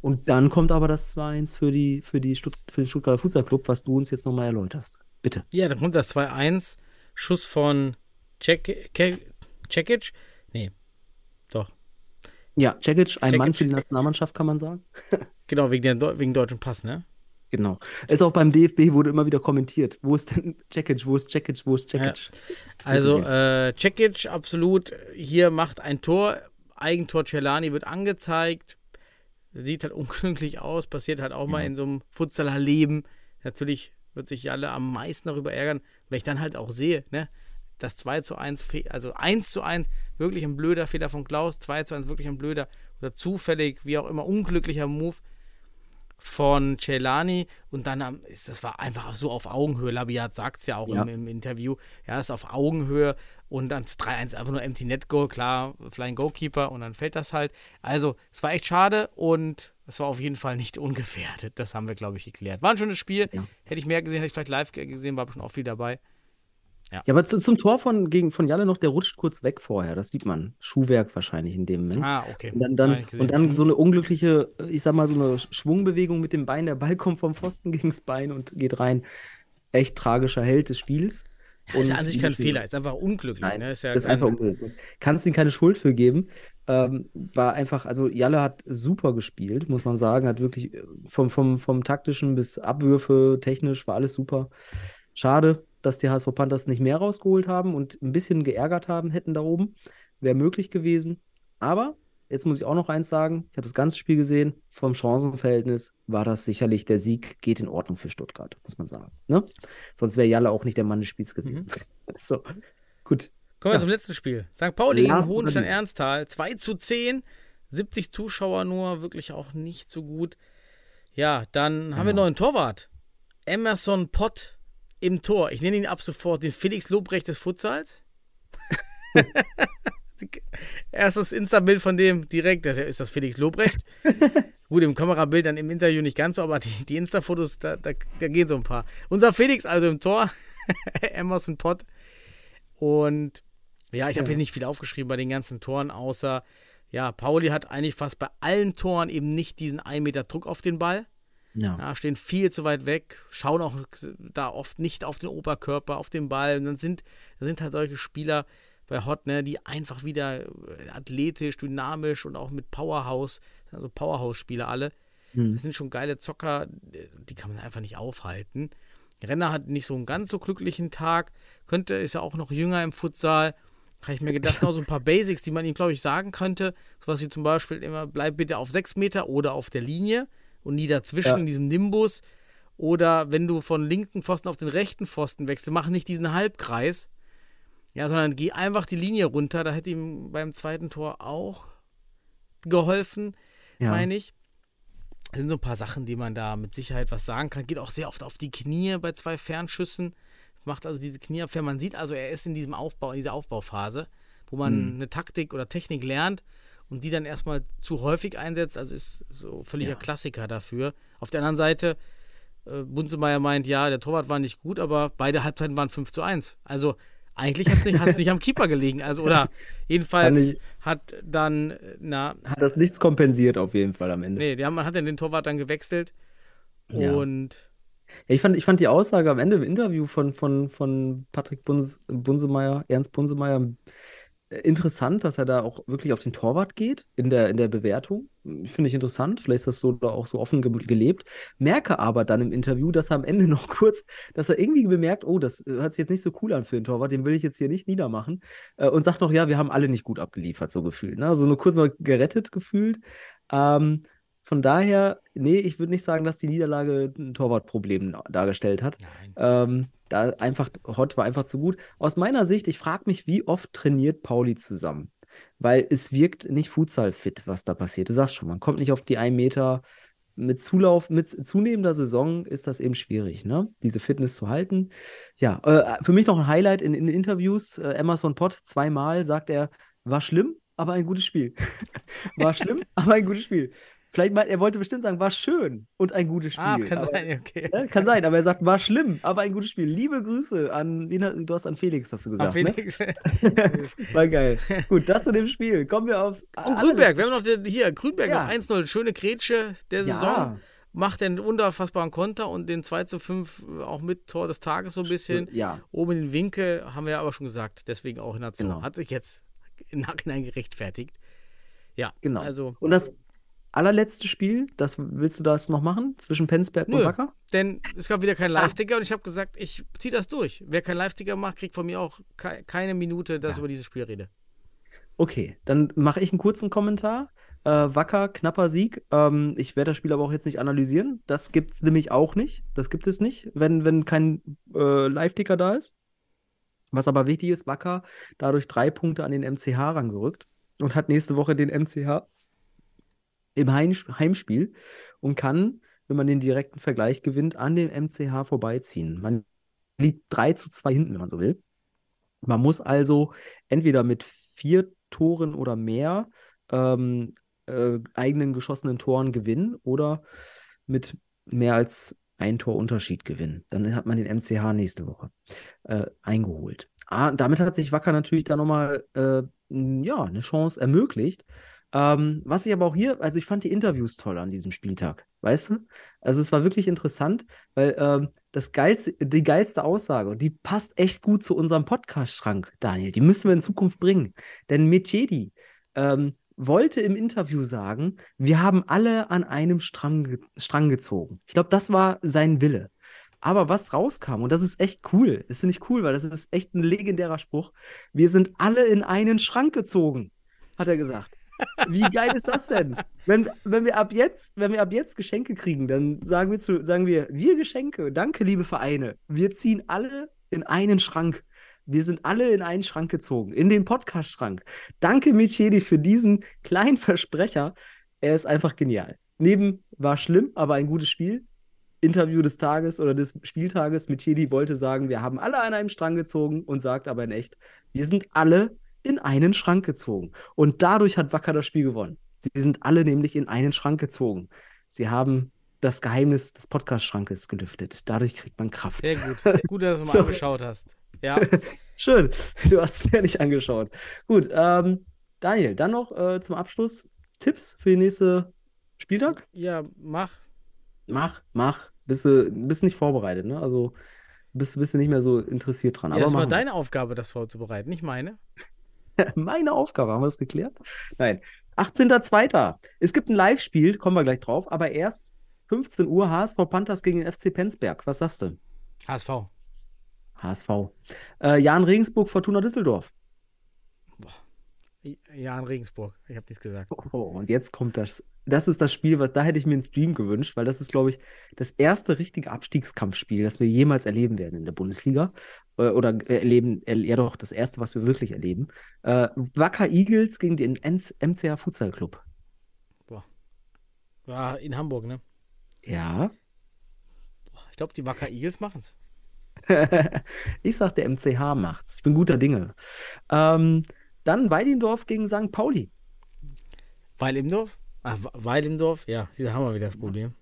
Und dann kommt aber das 2-1 für, die, für, die Stutt für den Stuttgarter Fußballclub, was du uns jetzt nochmal erläuterst. Bitte. Ja, dann kommt das 2-1. Schuss von Cek Cekic? Nee. Ja, Cekic, ein Mann für die Nationalmannschaft, kann man sagen. *laughs* Genau, wegen, der, wegen deutschen Pass, ne? Genau. Ist auch beim DFB wurde immer wieder kommentiert. Wo ist denn Cekic? Wo ist Cekic? Wo ist Cekic? Also, Wirklich, äh, Cekic absolut hier macht ein Tor. Eigentor Celani wird angezeigt. Sieht halt *laughs* unglücklich aus. Passiert halt auch mal in so einem Futsaler Leben. Natürlich wird sich alle am meisten darüber ärgern, wenn ich dann halt auch sehe, ne? Das 2 zu 1, fe- also 1 zu 1, wirklich ein blöder Fehler von Klaus, 2 zu 1, wirklich ein blöder oder zufällig, wie auch immer, unglücklicher Move. von Celani und dann das war einfach so auf Augenhöhe. Labiat sagt es ja auch Ja. Im, im Interview. Ja, ist auf Augenhöhe und dann das 3-1 einfach nur Empty Net Goal, klar, Flying Goalkeeper und dann fällt das halt. Also, es war echt schade und es war auf jeden Fall nicht *laughs* ungefährdet. Das haben wir, glaube ich, geklärt. War ein schönes Spiel. Ja. Hätte ich mehr gesehen, hätte ich vielleicht live ge- gesehen, war bestimmt auch viel dabei. Ja, aber zu, zum Tor von, gegen, von Jalle noch, der rutscht kurz weg vorher. Das sieht man. Schuhwerk wahrscheinlich in dem Moment. Ah, okay. Und dann, dann, und dann so eine unglückliche, ich sag mal, so eine Schwungbewegung mit dem Bein. Der Ball kommt vom Pfosten *laughs* gegens Bein und geht rein. Echt tragischer Held des Spiels. Ja, ist ja an sich kein Fehler, ist einfach unglücklich. Nein, ne? ist ja ist kein- einfach unglücklich. Kannst ihm keine Schuld für geben. Ähm, war einfach, also Jalle hat super gespielt, muss man sagen. Hat wirklich äh, vom, vom, vom taktischen bis Abwürfe, technisch war alles super. Schade, dass die HSV Panthers nicht mehr rausgeholt haben und ein bisschen geärgert haben hätten da oben. Wäre möglich gewesen. Aber jetzt muss ich auch noch eins sagen: Ich habe das ganze Spiel gesehen. Vom Chancenverhältnis war das sicherlich der Sieg, geht in Ordnung für Stuttgart, muss man sagen. Ne? Sonst wäre Jalle auch nicht der Mann des Spiels gewesen. *laughs* So, gut. Kommen wir Ja. zum letzten Spiel. St. Pauli Last not least. Hohenstein-Ernsthal. 2 zu 10. 70 Zuschauer nur, wirklich auch nicht so gut. Ja, dann haben wir Ja. noch einen Torwart. Emerson Pott im Tor. Ich nenne ihn ab sofort den Felix Lobrecht des Futsals. *laughs* Erstes Insta-Bild von dem direkt, das ist das Felix Lobrecht. *laughs* Gut, im Kamerabild dann im Interview nicht ganz so, aber die, die Insta-Fotos, da, da, da gehen so ein paar. Unser Felix also im Tor, *laughs* Emerson Pott. Und ja, ich habe hier nicht viel aufgeschrieben bei den ganzen Toren, außer, ja, Pauli hat eigentlich fast bei allen Toren eben nicht diesen 1 Meter Druck auf den Ball. Ja. Ja, stehen viel zu weit weg, schauen auch da oft nicht auf den Oberkörper, auf den Ball. Und dann sind, dann sind halt solche Spieler bei Hot, ne, die einfach wieder äh, athletisch, dynamisch und auch mit Powerhouse, also Powerhouse-Spieler alle. Hm. Das sind schon geile Zocker, die kann man einfach nicht aufhalten. Renner hat nicht so einen ganz so glücklichen Tag, könnte, ist ja auch noch jünger im Futsal. Habe ich mir gedacht, noch so ein paar Basics, die man ihm, glaube ich, sagen könnte. Sowas wie zum Beispiel immer, bleib bitte auf 6 Meter oder auf der Linie und nie dazwischen Ja. in diesem Nimbus. Oder wenn du von linken Pfosten auf den rechten Pfosten wechselst, mach nicht diesen Halbkreis. Ja, sondern geh einfach die Linie runter. Da hätte ihm beim zweiten Tor auch geholfen Ja. meine ich. Das sind so ein paar Sachen, die man da mit Sicherheit was sagen kann. Geht auch sehr oft auf die Knie bei zwei Fernschüssen. Das macht also diese Knieabwehr. Man sieht also, er ist in diesem Aufbau, in dieser Aufbauphase, wo man Hm. eine Taktik oder Technik lernt und die dann erstmal zu häufig einsetzt. Also ist so völliger Ja. Klassiker dafür. Auf der anderen Seite, äh, Bunsemeyer meint, ja, der Torwart war nicht gut, aber beide Halbzeiten waren 5 zu 1. Also eigentlich hat es nicht, hat's nicht am Keeper gelegen. Also, oder *laughs* jedenfalls ich- hat dann, na, Hat das nichts kompensiert auf jeden Fall am Ende. Nee, der, man hat ja den Torwart dann gewechselt. Ja. Und Ja, ich, fand, ich fand die Aussage am Ende im Interview von, von, von Patrick Buns, Bunsemeyer, Ernst Bunsemeyer, interessant, dass er da auch wirklich auf den Torwart geht in der, in der Bewertung. Finde ich interessant. Vielleicht ist das so da auch so offen ge gelebt. Merke aber dann im Interview, dass er am Ende *laughs* noch kurz, dass er irgendwie bemerkt, oh, das äh, hört sich jetzt nicht so cool an für den Torwart, den will ich jetzt hier nicht niedermachen. Äh, und sagt noch, ja, wir haben alle nicht gut abgeliefert, so gefühlt. Ne? Also nur kurz noch gerettet gefühlt. Ähm, von daher, nee, ich würde nicht sagen, dass die Niederlage ein Torwartproblem dargestellt hat. Ähm, da einfach, Hott war einfach zu gut. Aus meiner Sicht, ich frage mich, wie oft trainiert Pauli zusammen? Weil es wirkt nicht Futsal-fit, was da passiert. Du sagst schon, man kommt nicht auf die 1 Meter. Mit Zulauf, mit zunehmender Saison ist das eben schwierig, ne? Diese Fitness zu halten. Ja, äh, für mich noch ein Highlight in, in Interviews. Äh, Emerson Pott, zweimal sagt er, war schlimm, aber ein gutes Spiel. *laughs* war schlimm, *laughs* aber ein gutes Spiel. Vielleicht meint er wollte bestimmt sagen, war schön und ein gutes Spiel. Ah, kann aber, sein, okay. ja, kann sein, aber er sagt, war schlimm, aber ein gutes Spiel. Liebe Grüße an, du hast an Felix, hast du Ah, gesagt, ne? Felix. *laughs* War geil. Gut, das zu dem Spiel. Kommen wir aufs. Und Grünberg, wir haben noch den, hier, Grünberg Ja. noch 1-0, schöne Grätsche der Saison. Ja, Macht den unfassbaren Konter und den 2 zu 5 auch mit Tor des Tages so ein bisschen. ja, Oben in den Winkel, haben wir ja aber schon gesagt, deswegen auch in der Zone. Genau. Hat sich jetzt *laughs* im Nachhinein gerechtfertigt. Ja, genau. also, Und das allerletzte Spiel, das willst du das noch machen? Zwischen Penzberg und Nö. Wacker? denn es gab wieder keinen Live-Ticker und ich habe gesagt, ich ziehe das durch. Wer keinen Live-Ticker macht, kriegt von mir auch ke keine Minute, dass ich Ja. über dieses Spiel rede. Okay, dann mache ich einen kurzen Kommentar. Äh, Wacker, knapper Sieg. Ähm, ich werde das Spiel aber auch jetzt nicht analysieren. Das gibt es nämlich auch nicht. Das gibt es nicht, wenn, wenn kein äh, Live-Ticker da ist. Was aber wichtig ist, Wacker dadurch drei Punkte an den MCH rangerückt und hat nächste Woche den MCH im Heim Heimspiel und kann wenn man den direkten Vergleich gewinnt, an dem MCH vorbeiziehen. Man liegt 3 zu 2 hinten, wenn man so will. Man muss also entweder mit vier Toren oder mehr ähm, äh, eigenen geschossenen Toren gewinnen oder mit mehr als ein Tor Unterschied gewinnen. Dann hat man den MCH nächste Woche äh, eingeholt. Ah, damit hat sich Wacker natürlich da nochmal äh, ja, eine Chance ermöglicht. Ähm, was ich aber auch hier, also ich fand die Interviews toll an diesem Spieltag, weißt du? Also es war wirklich interessant, weil ähm, das geilste, die geilste Aussage, die passt echt gut zu unserem Podcast-Schrank, Daniel, die müssen wir in Zukunft bringen. Denn Metiedi ähm, wollte im Interview sagen, wir haben alle an einem Strang, Strang gezogen. Ich glaube, das war sein Wille. Aber was rauskam, und das ist echt cool, das finde ich cool, weil das ist echt ein legendärer Spruch, wir sind alle in einen Schrank gezogen, hat er gesagt. Wie geil ist das denn? Wenn, wenn, wir ab jetzt, wenn wir ab jetzt Geschenke kriegen, dann sagen wir, zu, sagen wir, wir Geschenke, danke, liebe Vereine. Wir ziehen alle in einen Schrank. Wir sind alle in einen Schrank gezogen, in den Podcast-Schrank. Danke, Micheli, für diesen kleinen Versprecher. Er ist einfach genial. Neben war schlimm, aber ein gutes Spiel. Interview des Tages oder des Spieltages. Micheli wollte sagen, wir haben alle an einem Strang gezogen und sagt aber in echt, wir sind alle in einen Schrank gezogen. Und dadurch hat Wacker das Spiel gewonnen. Sie sind alle nämlich in einen Schrank gezogen. Sie haben das Geheimnis des Podcast-Schrankes gelüftet. Dadurch kriegt man Kraft. Sehr gut. *laughs* Gut, dass du mal so. angeschaut hast. Ja. *laughs* Schön. Du hast es ja nicht angeschaut. Gut, ähm, Daniel, dann noch äh, zum Abschluss Tipps für den nächsten Spieltag? Ja, mach. Mach, mach. Bist du bist nicht vorbereitet, ne? Also bist, bist du nicht mehr so interessiert dran. Ja, Aber das war deine Aufgabe, das vorzubereiten, nicht meine. *laughs* Meine Aufgabe, haben wir das geklärt? Nein. 18.02. Es gibt ein Live-Spiel, kommen wir gleich drauf, aber erst 15 Uhr HSV Panthers gegen den FC Penzberg. Was sagst du? HSV. HSV. Äh, Jan Regensburg, Fortuna Düsseldorf. Jan Regensburg, ich habe dies gesagt. Oh, und jetzt kommt das. Das ist das Spiel, was da hätte ich mir einen Stream gewünscht, weil das ist, glaube ich, das erste richtige Abstiegskampfspiel, das wir jemals erleben werden in der Bundesliga. Äh, oder erleben, ja doch, das erste, was wir wirklich erleben. Äh, Wacker Eagles gegen den MCA Futsal Club. Boah. War in Hamburg, ne? Ja. Ich glaube, die Wacker Eagles machen es. *laughs* ich sag, der MCH macht's. Ich bin guter Dinge. Ähm, dann Weilendorf gegen St. Pauli. *laughs* Weil im Dorf? Ach, Weil im Dorf? Ja, da haben wir wieder das Problem.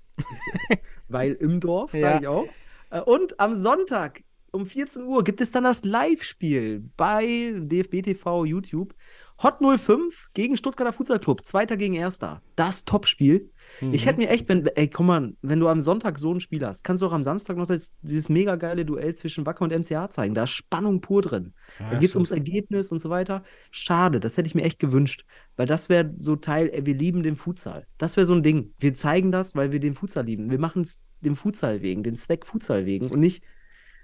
Weil im Dorf, sage ja. ich auch. Äh, und am Sonntag um 14 Uhr gibt es dann das Live-Spiel bei DFB TV YouTube. Hot 05 gegen Stuttgarter Futsal Club, Zweiter gegen Erster. Das Topspiel. Mhm. Ich hätte mir echt, wenn, ey, komm mal, wenn du am Sonntag so ein Spiel hast, kannst du auch am Samstag noch das, dieses mega geile Duell zwischen Wacker und MCH zeigen. Da ist Spannung pur drin. Ja, da geht es ums Ergebnis und so weiter. Schade, das hätte ich mir echt gewünscht. Weil das wäre so Teil, ey, wir lieben den Futsal. Das wäre so ein Ding. Wir zeigen das, weil wir den Futsal lieben. Wir machen es dem Futsal wegen, den Zweck Futsal wegen und nicht,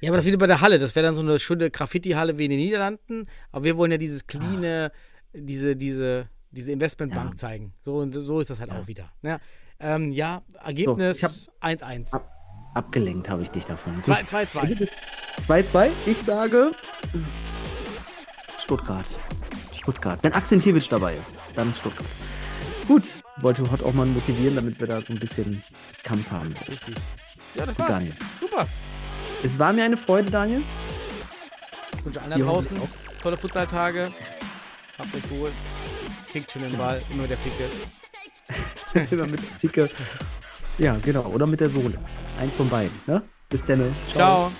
ja, aber das wieder bei der Halle. Das wäre dann so eine schöne Graffiti-Halle wie in den Niederlanden. Aber wir wollen ja dieses cleane, diese, diese, diese Investmentbank ja. zeigen. So, und so ist das halt ja. auch wieder. Ja, ähm, ja Ergebnis 1-1. So, ab, abgelenkt habe ich dich davon. 2-2. 2-2. Ich sage Stuttgart. Stuttgart. Wenn Akzentierwitsch dabei ist, dann Stuttgart. Gut, wollte Hot auch mal motivieren, damit wir da so ein bisschen Kampf haben. Richtig. Ja, das war's. Daniel. Super. Es war mir eine Freude, Daniel. Ich wünsche allen da draußen tolle Futsaltage. Habt euch wohl. Kickt schon den Ball, immer mit der Picke. *laughs* immer mit der Picke. Ja, genau. Oder mit der Sohle. Eins von beiden. Ne? Bis dann. Ciao. Ciao.